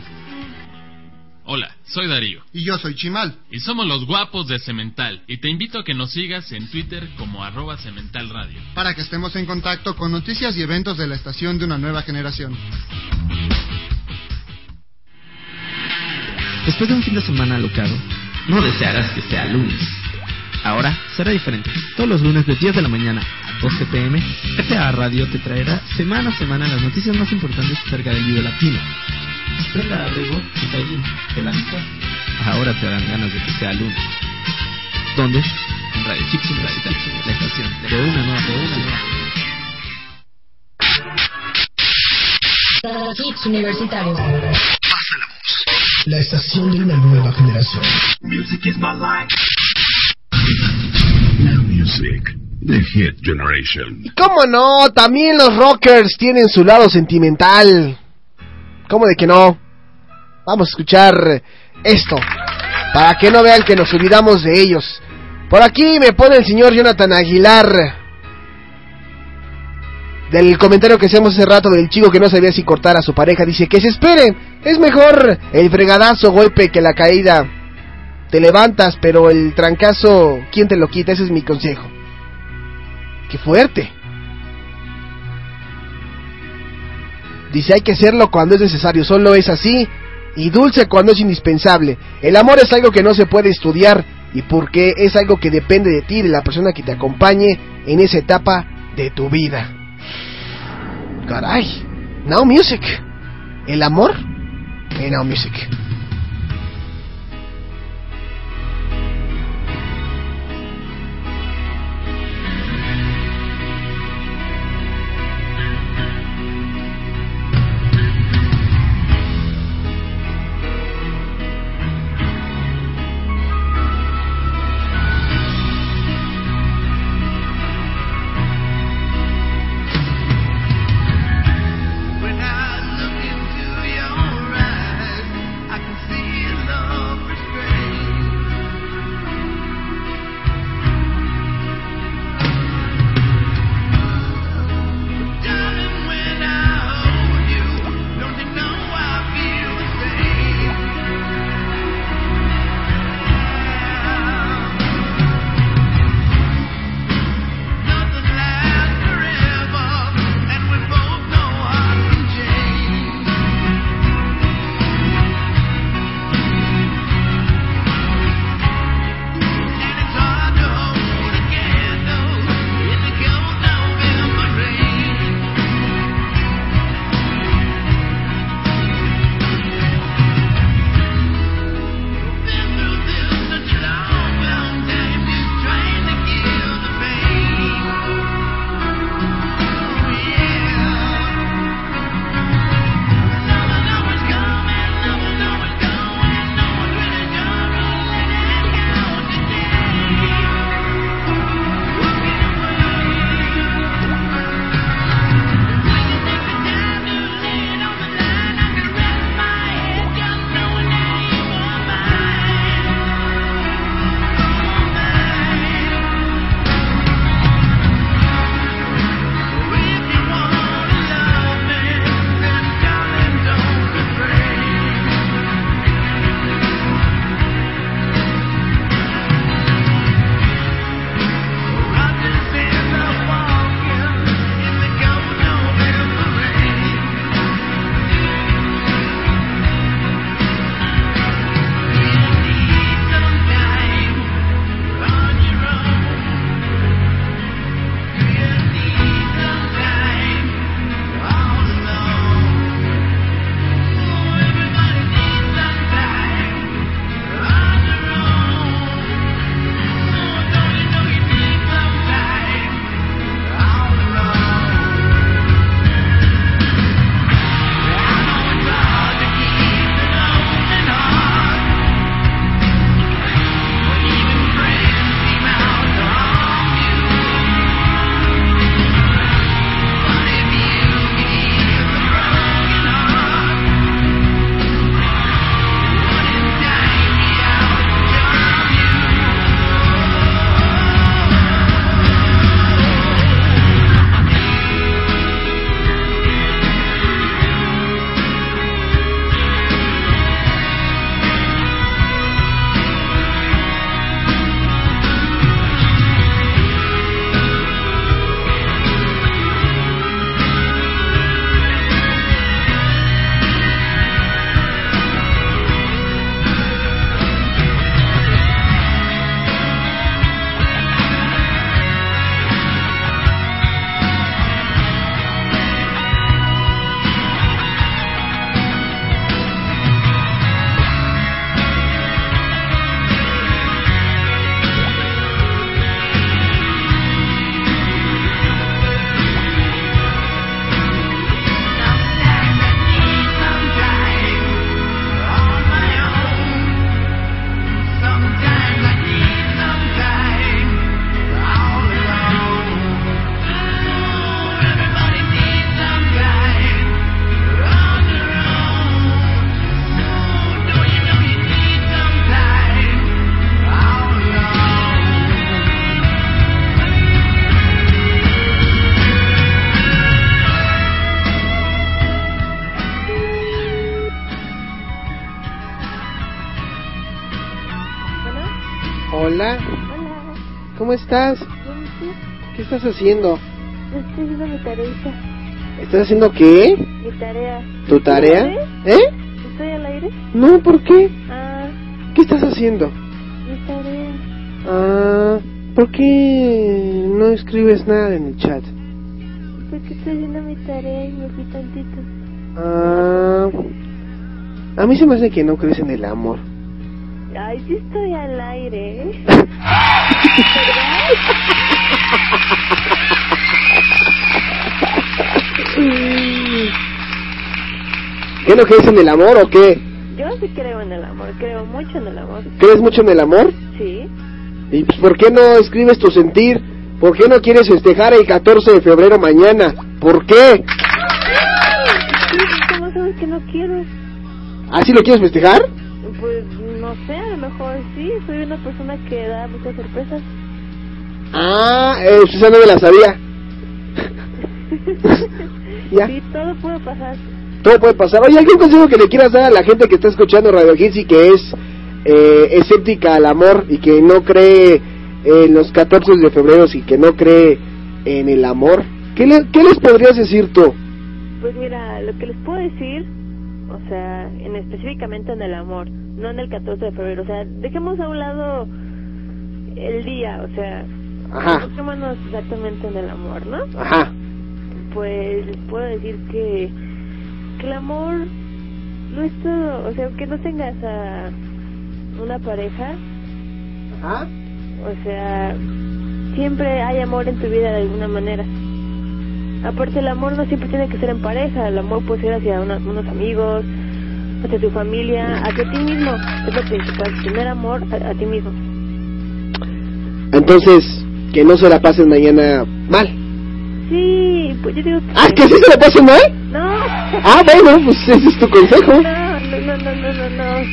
Hola, soy Darío. Y yo soy Chimal. Y somos los guapos de Cemental. Y te invito a que nos sigas en Twitter como arroba Cemental Radio. Para que estemos en contacto con noticias y eventos de la estación de una nueva generación. Después de un fin de semana alocado, no desearás que sea lunes. Ahora será diferente. Todos los lunes de 10 de la mañana a 12 pm, RTA Radio te traerá semana a semana las noticias más importantes acerca del video latino. Prenda abrigo y Taillín, que la. Ahora te dan ganas de que sea lunes. ¿Dónde? En Radio Universitaria, la estación de una nueva, de una nueva. La estación de una nueva generación. Music is my life. Now music, the hit generation. ¿Cómo no? También los rockers tienen su lado sentimental. ¿Cómo de que no? Vamos a escuchar esto. Para que no vean que nos olvidamos de ellos. Por aquí me pone el señor Jonathan Aguilar. Del comentario que hacemos hace rato del chico que no sabía si cortar a su pareja. Dice que se espere. Es mejor el fregadazo golpe que la caída. Te levantas, pero el trancazo, ¿quién te lo quita? Ese es mi consejo. ¡Qué fuerte! Dice, hay que hacerlo cuando es necesario, solo es así. Y dulce cuando es indispensable. El amor es algo que no se puede estudiar y porque es algo que depende de ti, de la persona que te acompañe en esa etapa de tu vida. Caray. Now Music. El amor en Now Music. ¿Cómo estás? ¿Qué estás haciendo? Estoy haciendo mi tareita. ¿Estás haciendo qué? Mi tarea. ¿Tu tarea? ¿Estoy al ¿Eh? ¿Estoy al aire? No, ¿por qué? Ah, ¿Qué estás haciendo? mi tarea. Ah, ¿por qué no escribes nada en el chat? Porque estoy haciendo mi tarea y me fui tantito. Ah, a mí se me hace que no crees en el amor. Ay, sí estoy al aire. ¿eh? ¿Qué no crees en el amor o qué? Yo sí creo en el amor, creo mucho en el amor. ¿Crees mucho en el amor? Sí. ¿Y pues, por qué no escribes tu sentir? ¿Por qué no quieres festejar el 14 de febrero mañana? ¿Por qué? ¿Cómo sabes que no quiero? ¿Así lo quieres festejar? Soy una persona que da muchas sorpresas. Ah, eh, esa no me la sabía. Ya. Sí, todo puede pasar. Todo puede pasar. Oye, ¿algún consejo que le quieras dar a la gente que está escuchando Radio Hits y que es eh, escéptica al amor y que no cree en los 14 de febrero y que no cree en el amor? ¿Qué, le- qué les podrías decir tú? Pues mira, lo que les puedo decir, o sea, en específicamente en el amor, no en el 14 de febrero, o sea, dejemos a un lado el día, o sea, Ajá. enfocémonos exactamente en el amor, ¿no? Ajá. Pues les puedo decir que, que el amor no es todo, o sea, aunque no tengas a una pareja, Ajá. o sea, siempre hay amor en tu vida de alguna manera. Aparte el amor no siempre tiene que ser en pareja, el amor puede ser hacia una- unos amigos, hacia tu familia, hacia ti mismo, es lo principal, tener amor a, a ti mismo. Entonces, que no se la pasen mañana mal. Sí, pues yo digo que... ¿Ah, que sí se la pasen mal? No. Ah, bueno, pues ese es tu consejo. No, no, no, no, no, no.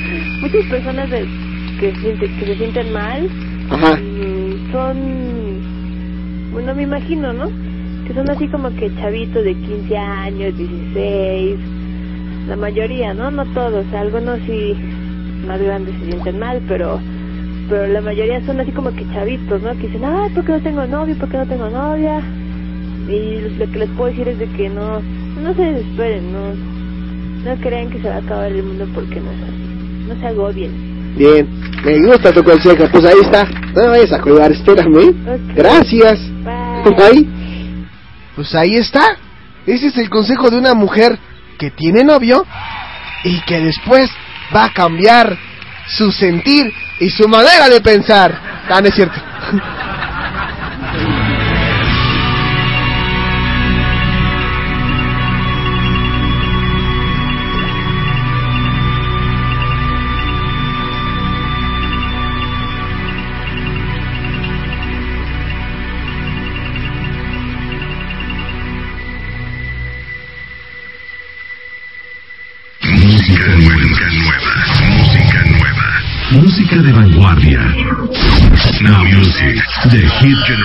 Muchas personas de- que, sienten- que se sienten mal Ajá. mm, son, bueno, me imagino, ¿no? Que son así como que chavitos de 15 años, 16, la mayoría, ¿no? No todos, algunos sí más grandes se sienten mal, pero pero la mayoría son así como que chavitos, ¿no? Que dicen, ay, ¿por qué no tengo novio? ¿Por qué no tengo novia? Y lo que les puedo decir es de que no, no se desesperen, no, no crean que se va a acabar el mundo porque no es así, no se agobien. Bien, me gusta tu consejo. Pues ahí está. No me vayas a colgar, espérame. Gracias. Bye. Pues ahí está. Ese es el consejo de una mujer que tiene novio y que después va a cambiar su sentir y su manera de pensar. Ah, no es cierto. Hit.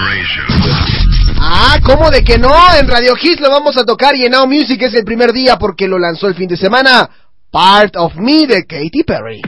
Ah, ¿cómo de que no? En Radio Hits lo vamos a tocar y en Now Music es el primer día porque lo lanzó el fin de semana. Part of Me de Katy Perry.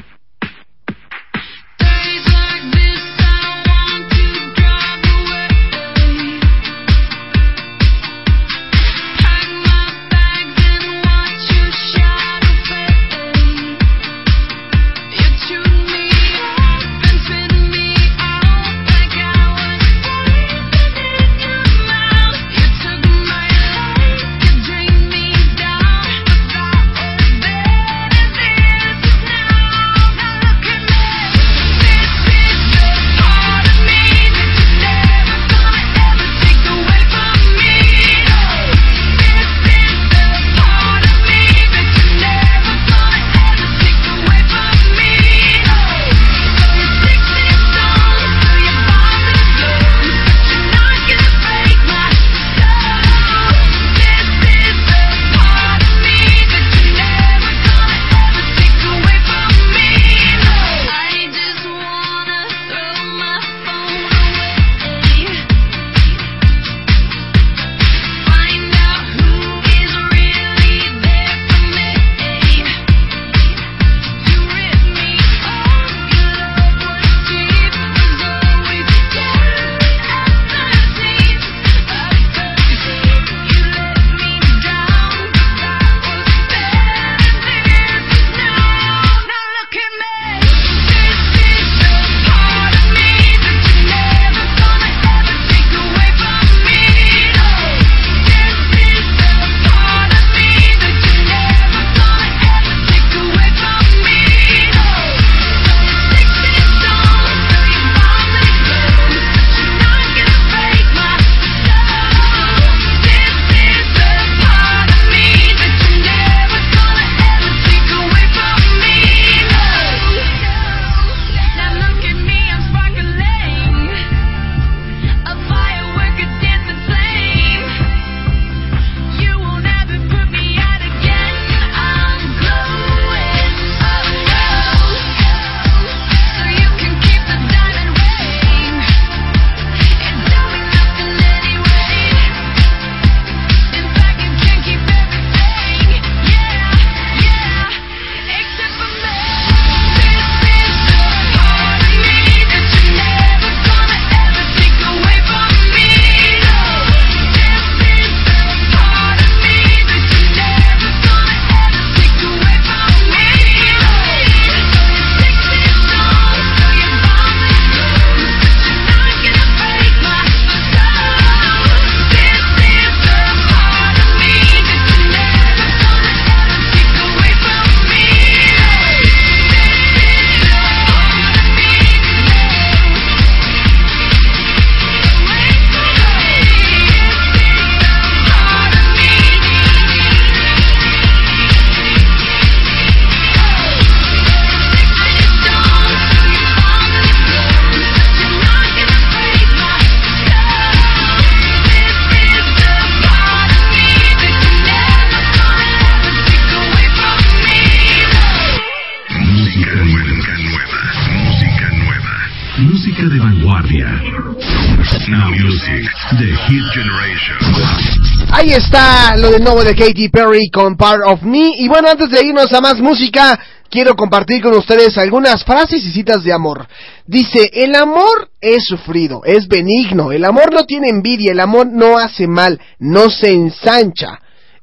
Está lo de nuevo de Katy Perry con Part of Me. Y bueno, antes de irnos a más música, quiero compartir con ustedes algunas frases y citas de amor. Dice, el amor es sufrido, es benigno, el amor no tiene envidia, el amor no hace mal, no se ensancha.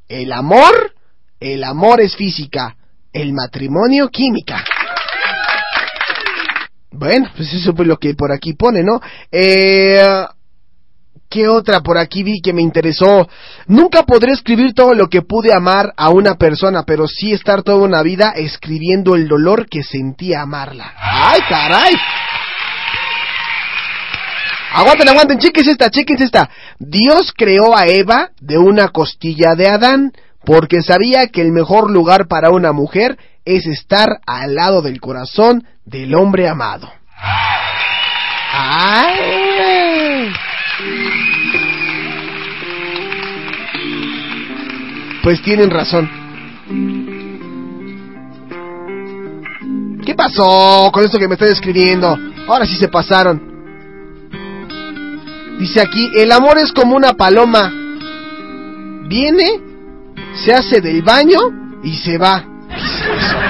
El amor, el amor es física, el matrimonio química. Bueno, pues eso es lo que por aquí pone, ¿no? Eh, ¿Qué otra por aquí vi que me interesó? Nunca podré escribir todo lo que pude amar a una persona, pero sí estar toda una vida escribiendo el dolor que sentí amarla. ¡Ay, caray! Aguanten, aguanten, chéquense esta, chéquense esta. Dios creó a Eva de una costilla de Adán, porque sabía que el mejor lugar para una mujer es estar al lado del corazón del hombre amado. ¡Ay! Pues tienen razón. ¿Qué pasó con esto que me están escribiendo? Ahora sí se pasaron. Dice aquí, el amor es como una paloma. Viene, se hace del baño y se va. My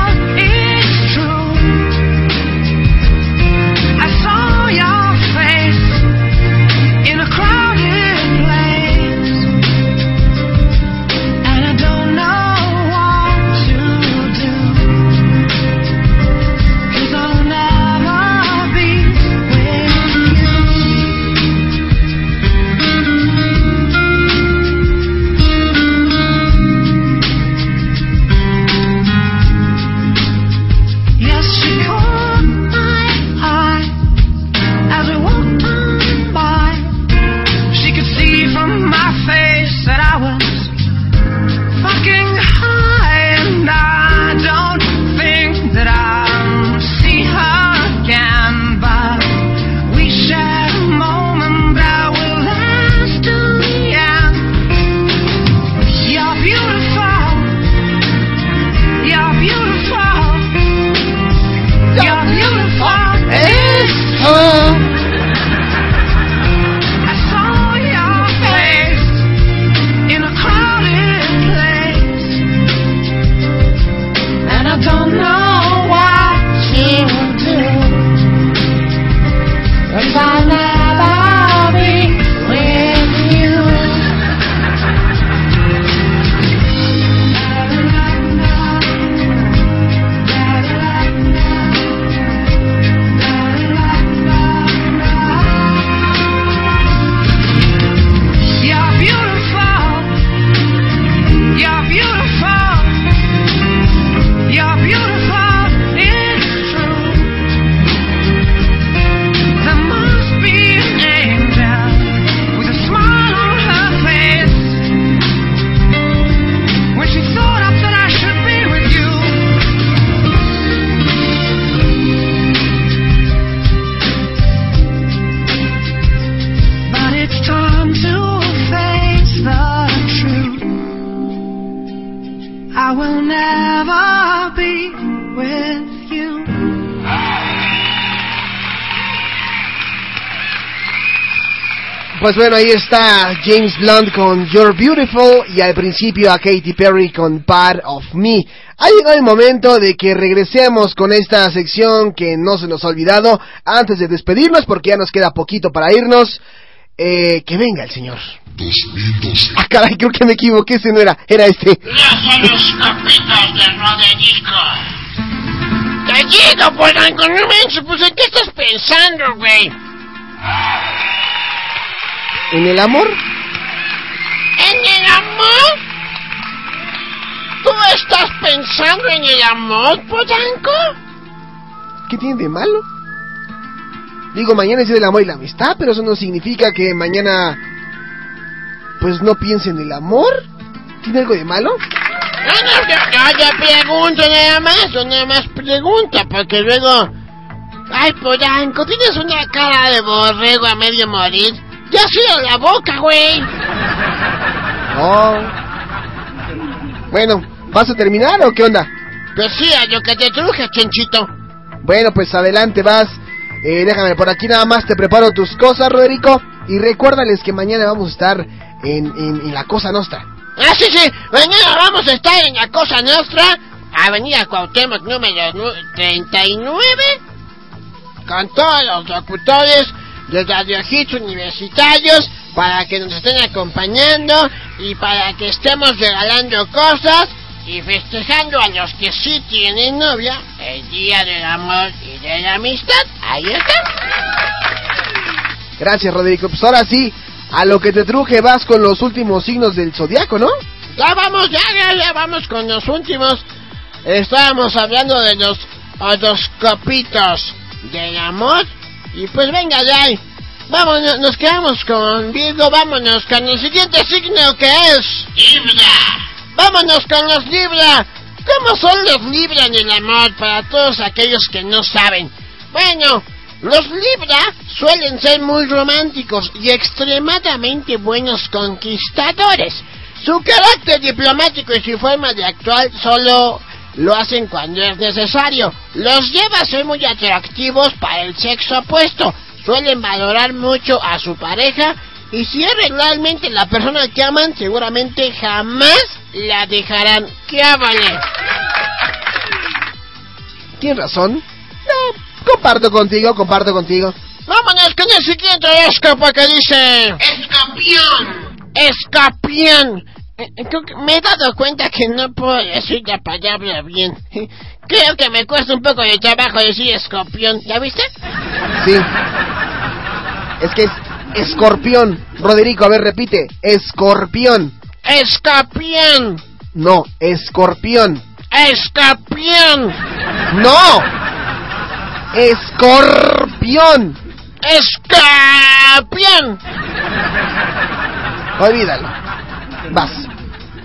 Pues bueno, ahí está James Blunt con You're Beautiful y al principio a Katy Perry con Part of Me. Ha llegado el momento de que regresemos con esta sección que no se nos ha olvidado antes de despedirnos porque ya nos queda poquito para irnos. Eh, que venga el señor. Ah, caray, creo que me equivoqué, ese no era, era este. son los Roderico. Polanco, no menso, pues ¿en qué estás pensando, güey? ¿En el amor? ¿En el amor? ¿Tú estás pensando en el amor, Polanco? ¿Qué tiene de malo? Digo, mañana es del amor y la amistad, pero eso no significa que mañana pues no piense en el amor. ¿Tiene algo de malo? No, no, yo, yo, yo pregunto nada más, yo nada más pregunto, porque luego... Ay, Polanco, tienes una cara de borrego a medio morir. Ya ha sido la boca, güey. Oh. Bueno, ¿vas a terminar o qué onda? Pues sí, a lo que te truje, chenchito. Bueno, pues adelante, vas. Eh, déjame, por aquí nada más te preparo tus cosas, Roderico. Y recuérdales que mañana vamos a estar en, en, en la Cosa Nostra. Ah, sí, sí, mañana vamos a estar en la Cosa Nostra, Avenida Cuauhtémoc número nu- 39, con todos los locutores de Radio Hits universitarios para que nos estén acompañando y para que estemos regalando cosas y festejando a los que sí tienen novia el Día del Amor y de la Amistad. Ahí está. Gracias, Roderico. Pues ahora sí, a lo que te truje vas con los últimos signos del zodiaco, ¿no? Ya vamos, ya, ya, ya vamos con los últimos. Estábamos hablando de los horoscopitos del amor. Y pues venga, ya. Vámonos, nos quedamos con Virgo. Vámonos con el siguiente signo que es. Libra. Vámonos con los Libra. ¿Cómo son los Libra en el amor para todos aquellos que no saben? Bueno, los Libra suelen ser muy románticos y extremadamente buenos conquistadores. Su carácter diplomático y su forma de actuar solo lo hacen cuando es necesario. Los lleva a ser muy atractivos para el sexo opuesto. Suelen valorar mucho a su pareja y si es realmente la persona que aman, seguramente jamás la dejarán. ¡Qué vale! Tienes razón. No, comparto contigo, comparto contigo. Vámonos con el siguiente horóscopo que dice... Escorpión. Escorpión. Eh, creo que Me he dado cuenta que no puedo decir la palabra bien. Creo que me cuesta un poco de trabajo decir escorpión. ¿Ya viste? Sí. Es que es escorpión. Roderico, a ver, repite. Escorpión. Escorpión. No, escorpión. Escorpión. No. Escorpión. Escorpión. Olvídalo. Vas.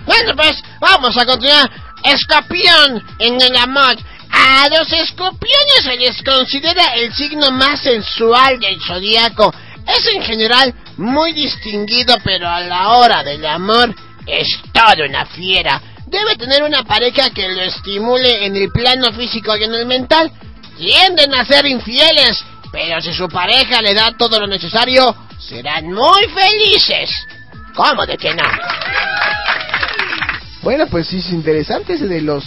Bueno, pues vamos a continuar. Escorpión en el amor. A los escorpiones se les considera el signo más sensual del zodiaco. Es en general muy distinguido, pero a la hora del amor es todo una fiera. Debe tener una pareja que lo estimule en el plano físico y en el mental. Tienden a ser infieles, pero si su pareja le da todo lo necesario, serán muy felices. ¿Cómo de que no? Bueno, pues sí es interesante ese de los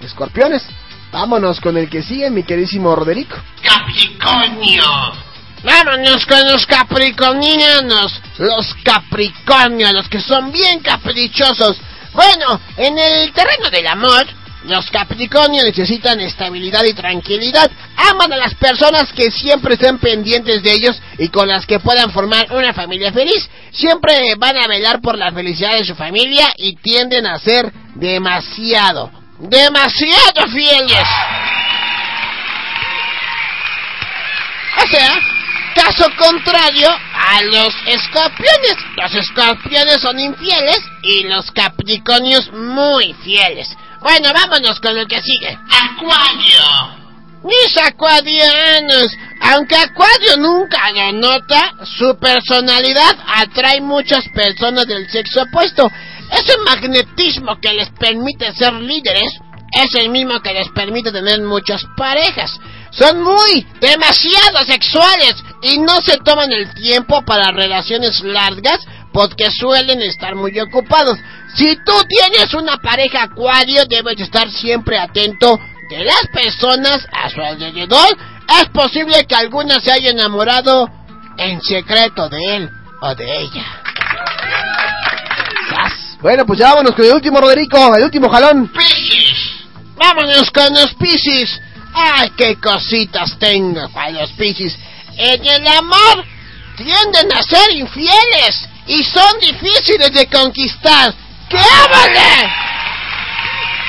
escorpiones. Vámonos con el que sigue, mi queridísimo Roderico. Capricornio. Vámonos con los capricornianos. Los capricornios, los que son bien caprichosos. Bueno, en el terreno del amor, los capricornios necesitan estabilidad y tranquilidad. Aman a las personas que siempre estén pendientes de ellos y con las que puedan formar una familia feliz. Siempre van a velar por la felicidad de su familia y tienden a ser demasiado, demasiado fieles. O sea, caso contrario a los escorpiones. Los escorpiones son infieles y los capricornios muy fieles. Bueno, vámonos con lo que sigue. Acuario. Mis acuarianos, aunque Acuario nunca lo nota, su personalidad atrae muchas personas del sexo opuesto. Ese magnetismo que les permite ser líderes es el mismo que les permite tener muchas parejas. Son muy, demasiado sexuales y no se toman el tiempo para relaciones largas porque suelen estar muy ocupados. Si tú tienes una pareja acuario, debes estar siempre atento de las personas a su alrededor. Es posible que alguna se haya enamorado en secreto de él o de ella. Bueno, pues ya vámonos con el último, Roderico, el último jalón. Vámonos con los Piscis. Ay, qué cositas tengo para los Piscis. En el amor, tienden a ser infieles y son difíciles de conquistar. ¡Qué ábale!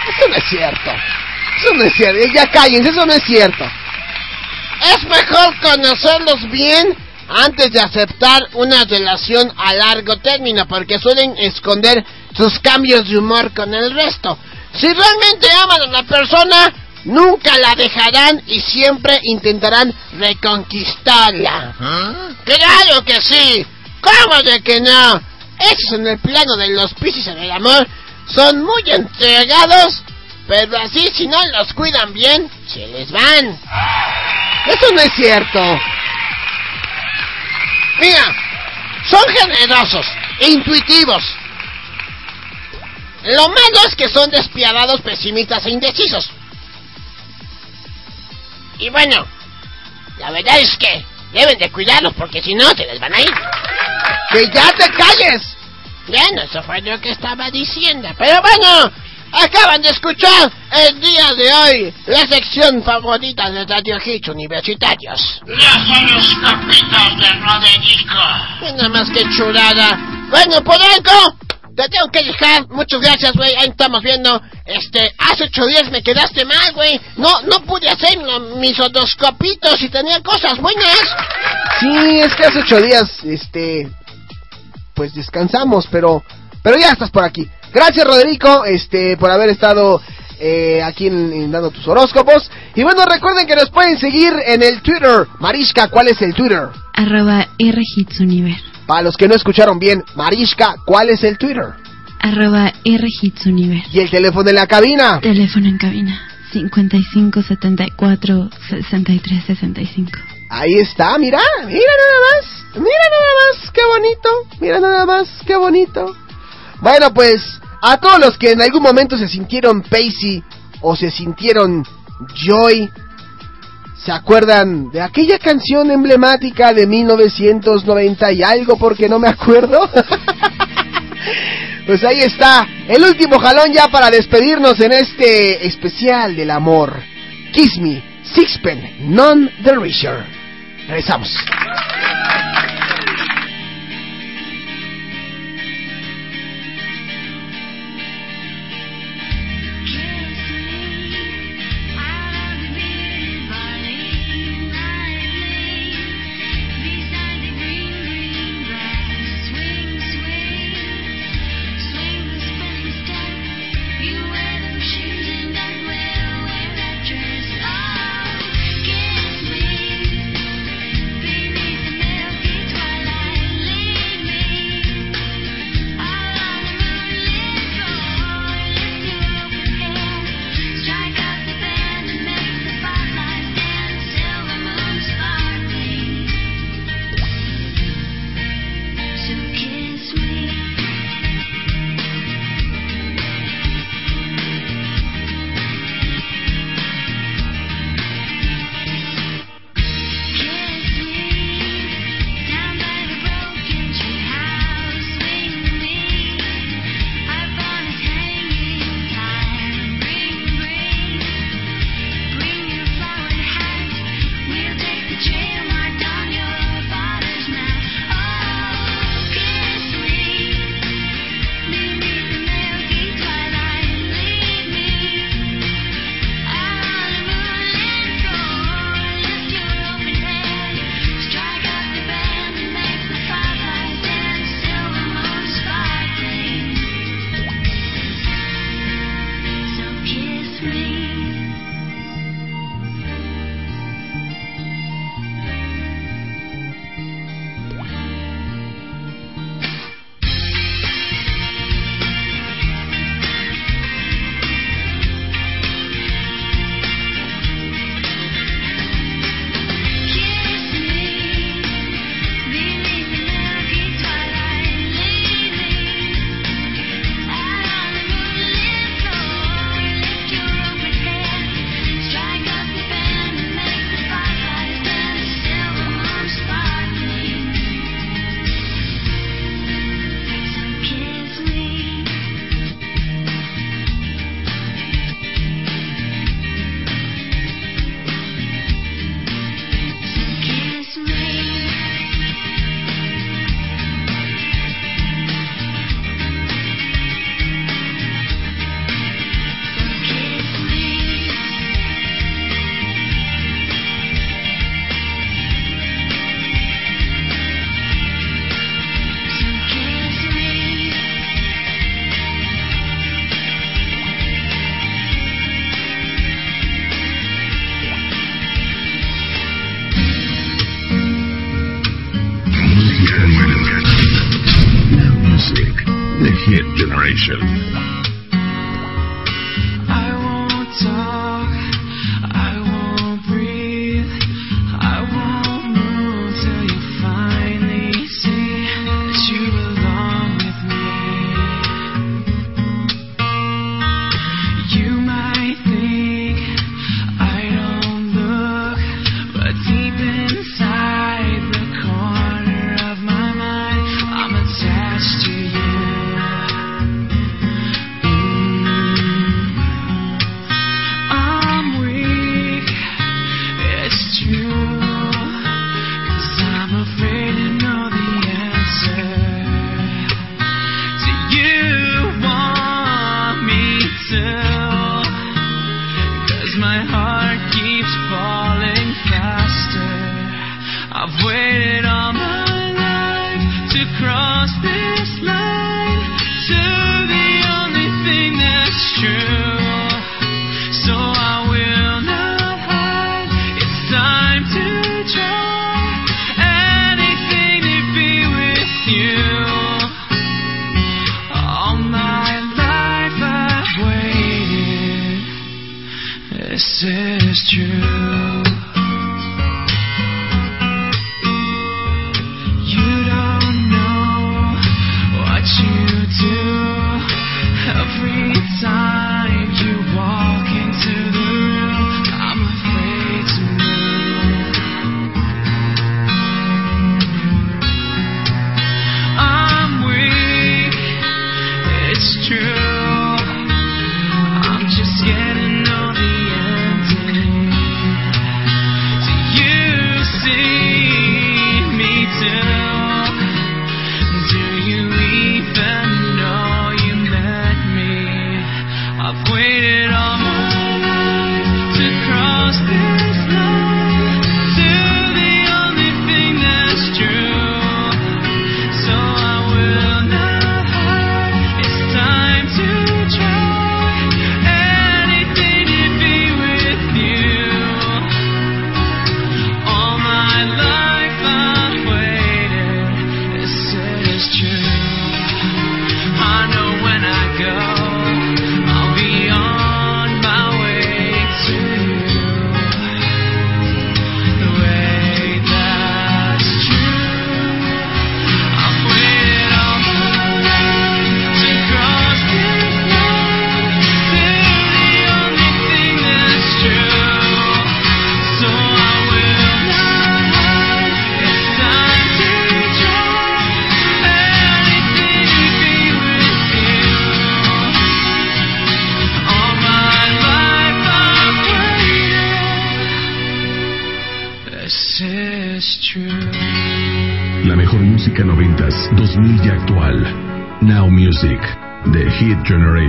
Eso no es cierto. Eso no es cierto. Ya cállense, eso no es cierto. Es mejor conocerlos bien antes de aceptar una relación a largo término, porque suelen esconder sus cambios de humor con el resto. Si realmente aman a una persona, nunca la dejarán y siempre intentarán reconquistarla. Claro que sí. ¿Cómo de que no? Esos en el plano de los piscis en el amor son muy entregados, pero así si no los cuidan bien, se les van. Eso no es cierto. Mira, son generosos e intuitivos. Lo malo es que son despiadados, pesimistas e indecisos. Y bueno, la verdad es que deben de cuidarlos porque si no se les van a ir. ¡Que ya te calles! Bueno, eso fue lo que estaba diciendo. Pero bueno, acaban de escuchar el día de hoy la sección favorita de Radio Hits Universitarios. Los horoscopitos de Roderico. Nada más que chulada. Bueno, por algo, te tengo que dejar. Muchas gracias, güey. Ahí estamos viendo. Este, hace ocho días me quedaste mal, güey. No, no pude hacer lo- mis horoscopitos y tenía cosas buenas. Sí, es que hace ocho días, este, pues descansamos, pero, pero ya estás por aquí. Gracias, Roderico, este, por haber estado eh, aquí en, en dando tus horóscopos. Y bueno, recuerden que nos pueden seguir en el Twitter. Mariska, ¿cuál es el Twitter? Arroba rhitsuniver. Para los que no escucharon bien, Mariska, ¿cuál es el Twitter? Arroba rhitsuniver. Y el teléfono en la cabina. Teléfono en cabina. 55 74 63 65. Ahí está, mira, mira nada más, mira nada más, qué bonito, mira nada más, qué bonito. Bueno, pues a todos los que en algún momento se sintieron Pacey o se sintieron Joy, ¿se acuerdan de aquella canción emblemática de 1990 y algo porque no me acuerdo? pues ahí está, el último jalón ya para despedirnos en este especial del amor. Kiss Me, Sixpen, None the Richer. Regresamos.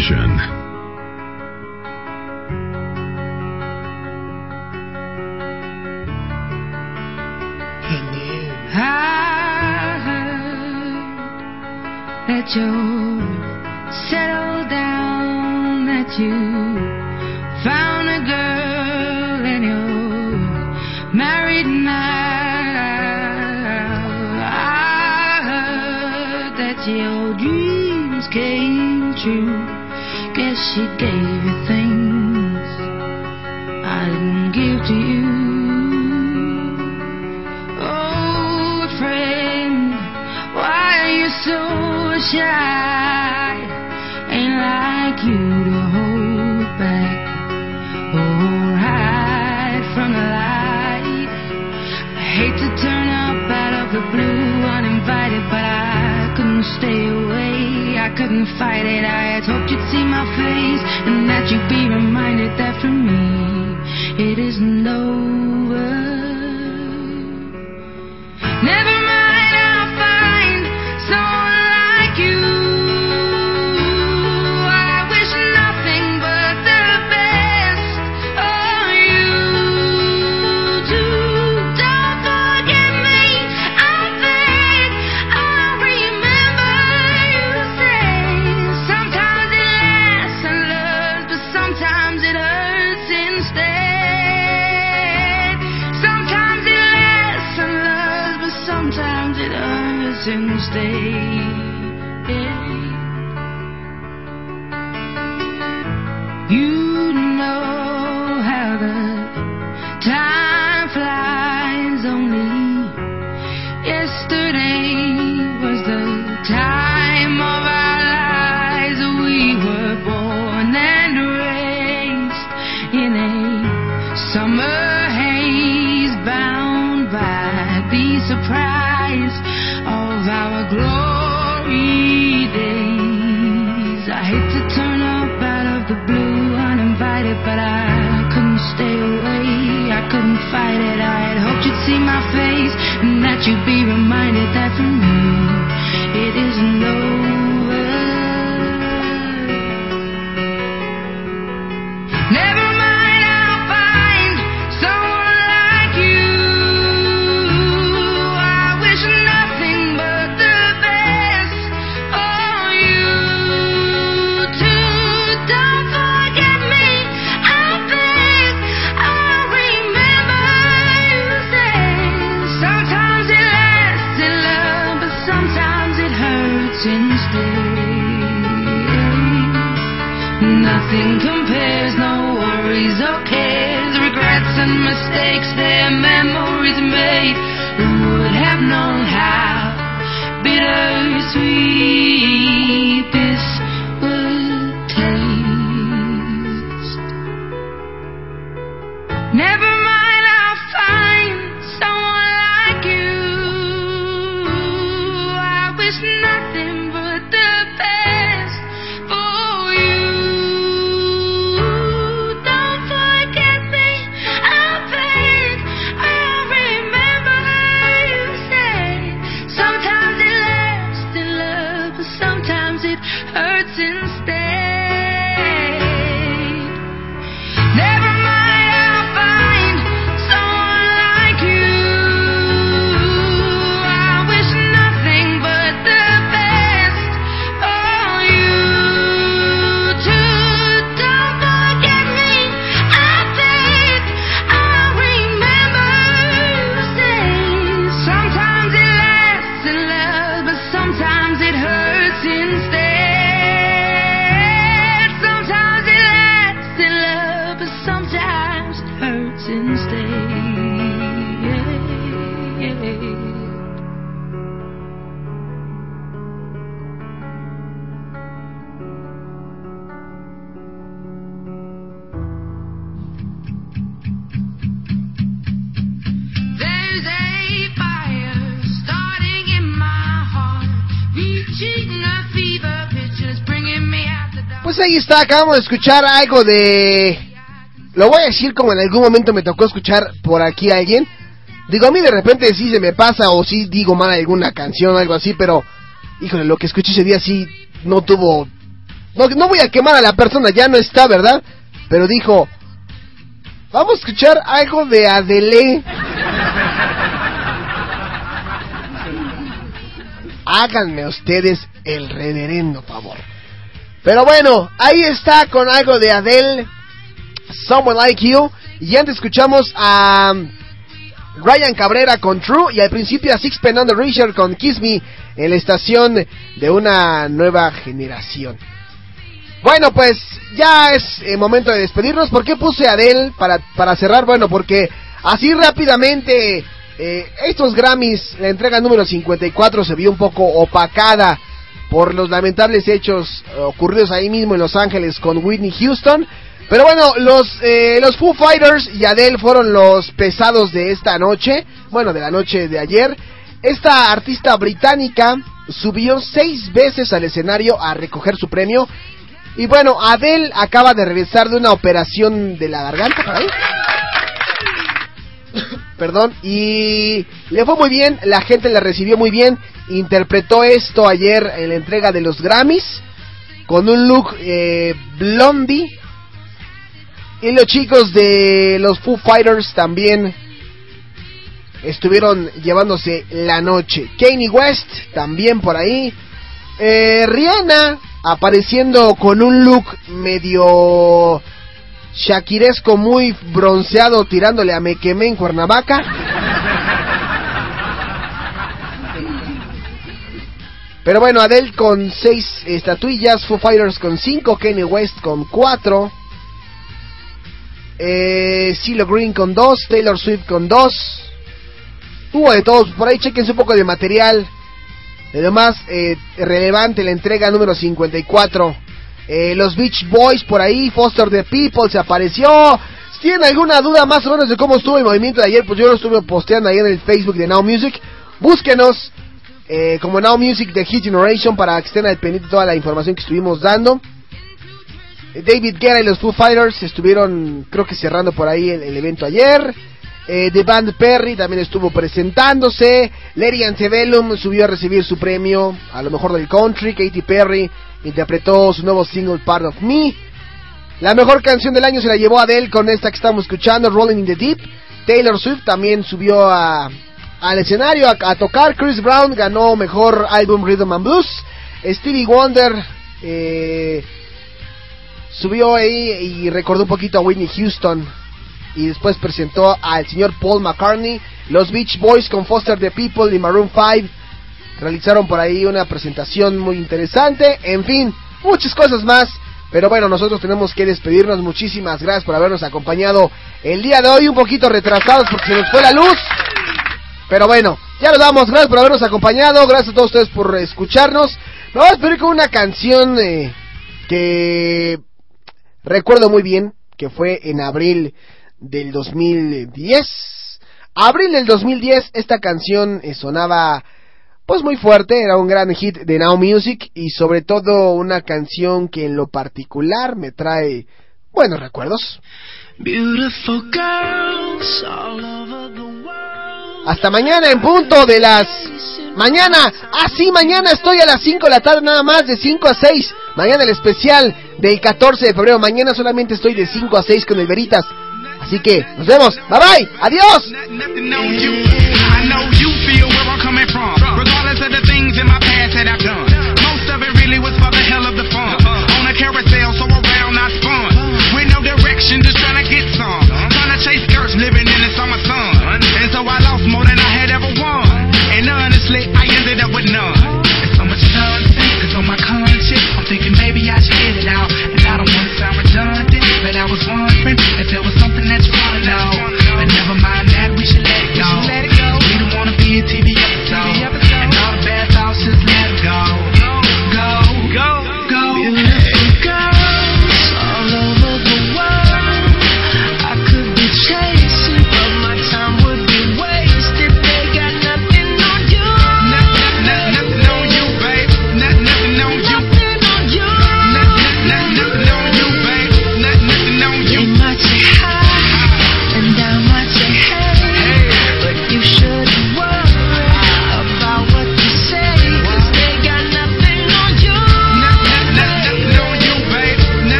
Generation. Acabamos de escuchar algo de... Lo voy a decir como en algún momento me tocó escuchar por aquí a alguien. Digo, a mí de repente sí se me pasa o sí digo mal alguna canción o algo así, pero... Híjole, lo que escuché ese día sí no tuvo... No, no voy a quemar a la persona, ya no está, ¿verdad? Pero dijo... Vamos a escuchar algo de Adele. Háganme ustedes el reverendo favor. Pero bueno, ahí está con algo de Adele, Someone Like You. Y antes escuchamos a Ryan Cabrera con True y al principio a Sixpen Under Richard con Kiss Me en la estación de una nueva generación. Bueno, pues ya es eh, momento de despedirnos. ¿Por qué puse a Adele para, para cerrar? Bueno, porque así rápidamente eh, estos Grammys, la entrega número 54 se vio un poco opacada por los lamentables hechos eh, ocurridos ahí mismo en Los Ángeles con Whitney Houston. Pero bueno, los, eh, los Foo Fighters y Adele fueron los pesados de esta noche, bueno, de la noche de ayer. Esta artista británica subió seis veces al escenario a recoger su premio. Y bueno, Adele acaba de regresar de una operación de la garganta, por ahí. Perdón, y le fue muy bien, la gente la recibió muy bien, interpretó esto ayer en la entrega de los Grammys, con un look eh, blondie, y los chicos de los Foo Fighters también estuvieron llevándose la noche. Kanye West también por ahí. Eh, Rihanna apareciendo con un look medio shakiresco, muy bronceado, tirándole a Me quemé en Cuernavaca. Pero bueno, Adele con seis estatuillas, Foo Fighters con cinco, Kanye West con cuatro, eh, CeeLo Green con dos, Taylor Swift con dos. Hubo de todos, por ahí chequense un poco de material. De lo más eh, relevante, la entrega número 54. Eh, los Beach Boys por ahí, Foster the People se apareció. Si tienen alguna duda más o menos de cómo estuvo el movimiento de ayer, pues yo lo estuve posteando ahí en el Facebook de Now Music. Búsquenos eh, como Now Music de Hit Generation para que estén al pendiente toda la información que estuvimos dando. Eh, David Guerra y los Foo Fighters estuvieron, creo que cerrando por ahí el, el evento ayer. Eh, The Band Perry también estuvo presentándose. Larry Antebellum subió a recibir su premio a lo mejor del country. Katy Perry interpretó su nuevo single Part of Me. La mejor canción del año se la llevó Adele con esta que estamos escuchando, Rolling in the Deep. Taylor Swift también subió a, al escenario a, tocar. Chris Brown ganó mejor álbum Rhythm and Blues. Stevie Wonder eh, subió ahí y recordó un poquito a Whitney Houston y después presentó al señor Paul McCartney, los Beach Boys con Foster the People y Maroon 5 realizaron por ahí una presentación muy interesante, en fin, muchas cosas más. Pero bueno, nosotros tenemos que despedirnos. Muchísimas gracias por habernos acompañado el día de hoy. Un poquito retrasados porque se nos fue la luz. Pero bueno, ya nos vamos. Gracias por habernos acompañado. Gracias a todos ustedes por escucharnos. Nos vamos a despedir con una canción eh, que recuerdo muy bien, que fue en abril del 2010. Abril del 2010 esta canción eh, sonaba pues muy fuerte, era un gran hit de Now Music y sobre todo una canción que en lo particular me trae buenos recuerdos. Hasta mañana en punto de las... Mañana, así ah, mañana estoy a las 5 de la tarde nada más, de 5 a 6. Mañana el especial del 14 de febrero. Mañana solamente estoy de 5 a 6 con el Veritas. Así que nos vemos. Bye bye. Adiós. of the things in my past that I've done. Most of it really was for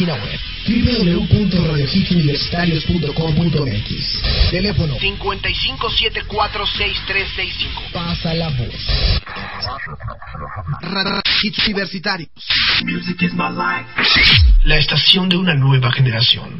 página web Teléfono. 55746365 Pasa la voz. Hits Universitarios. La estación de una nueva generación.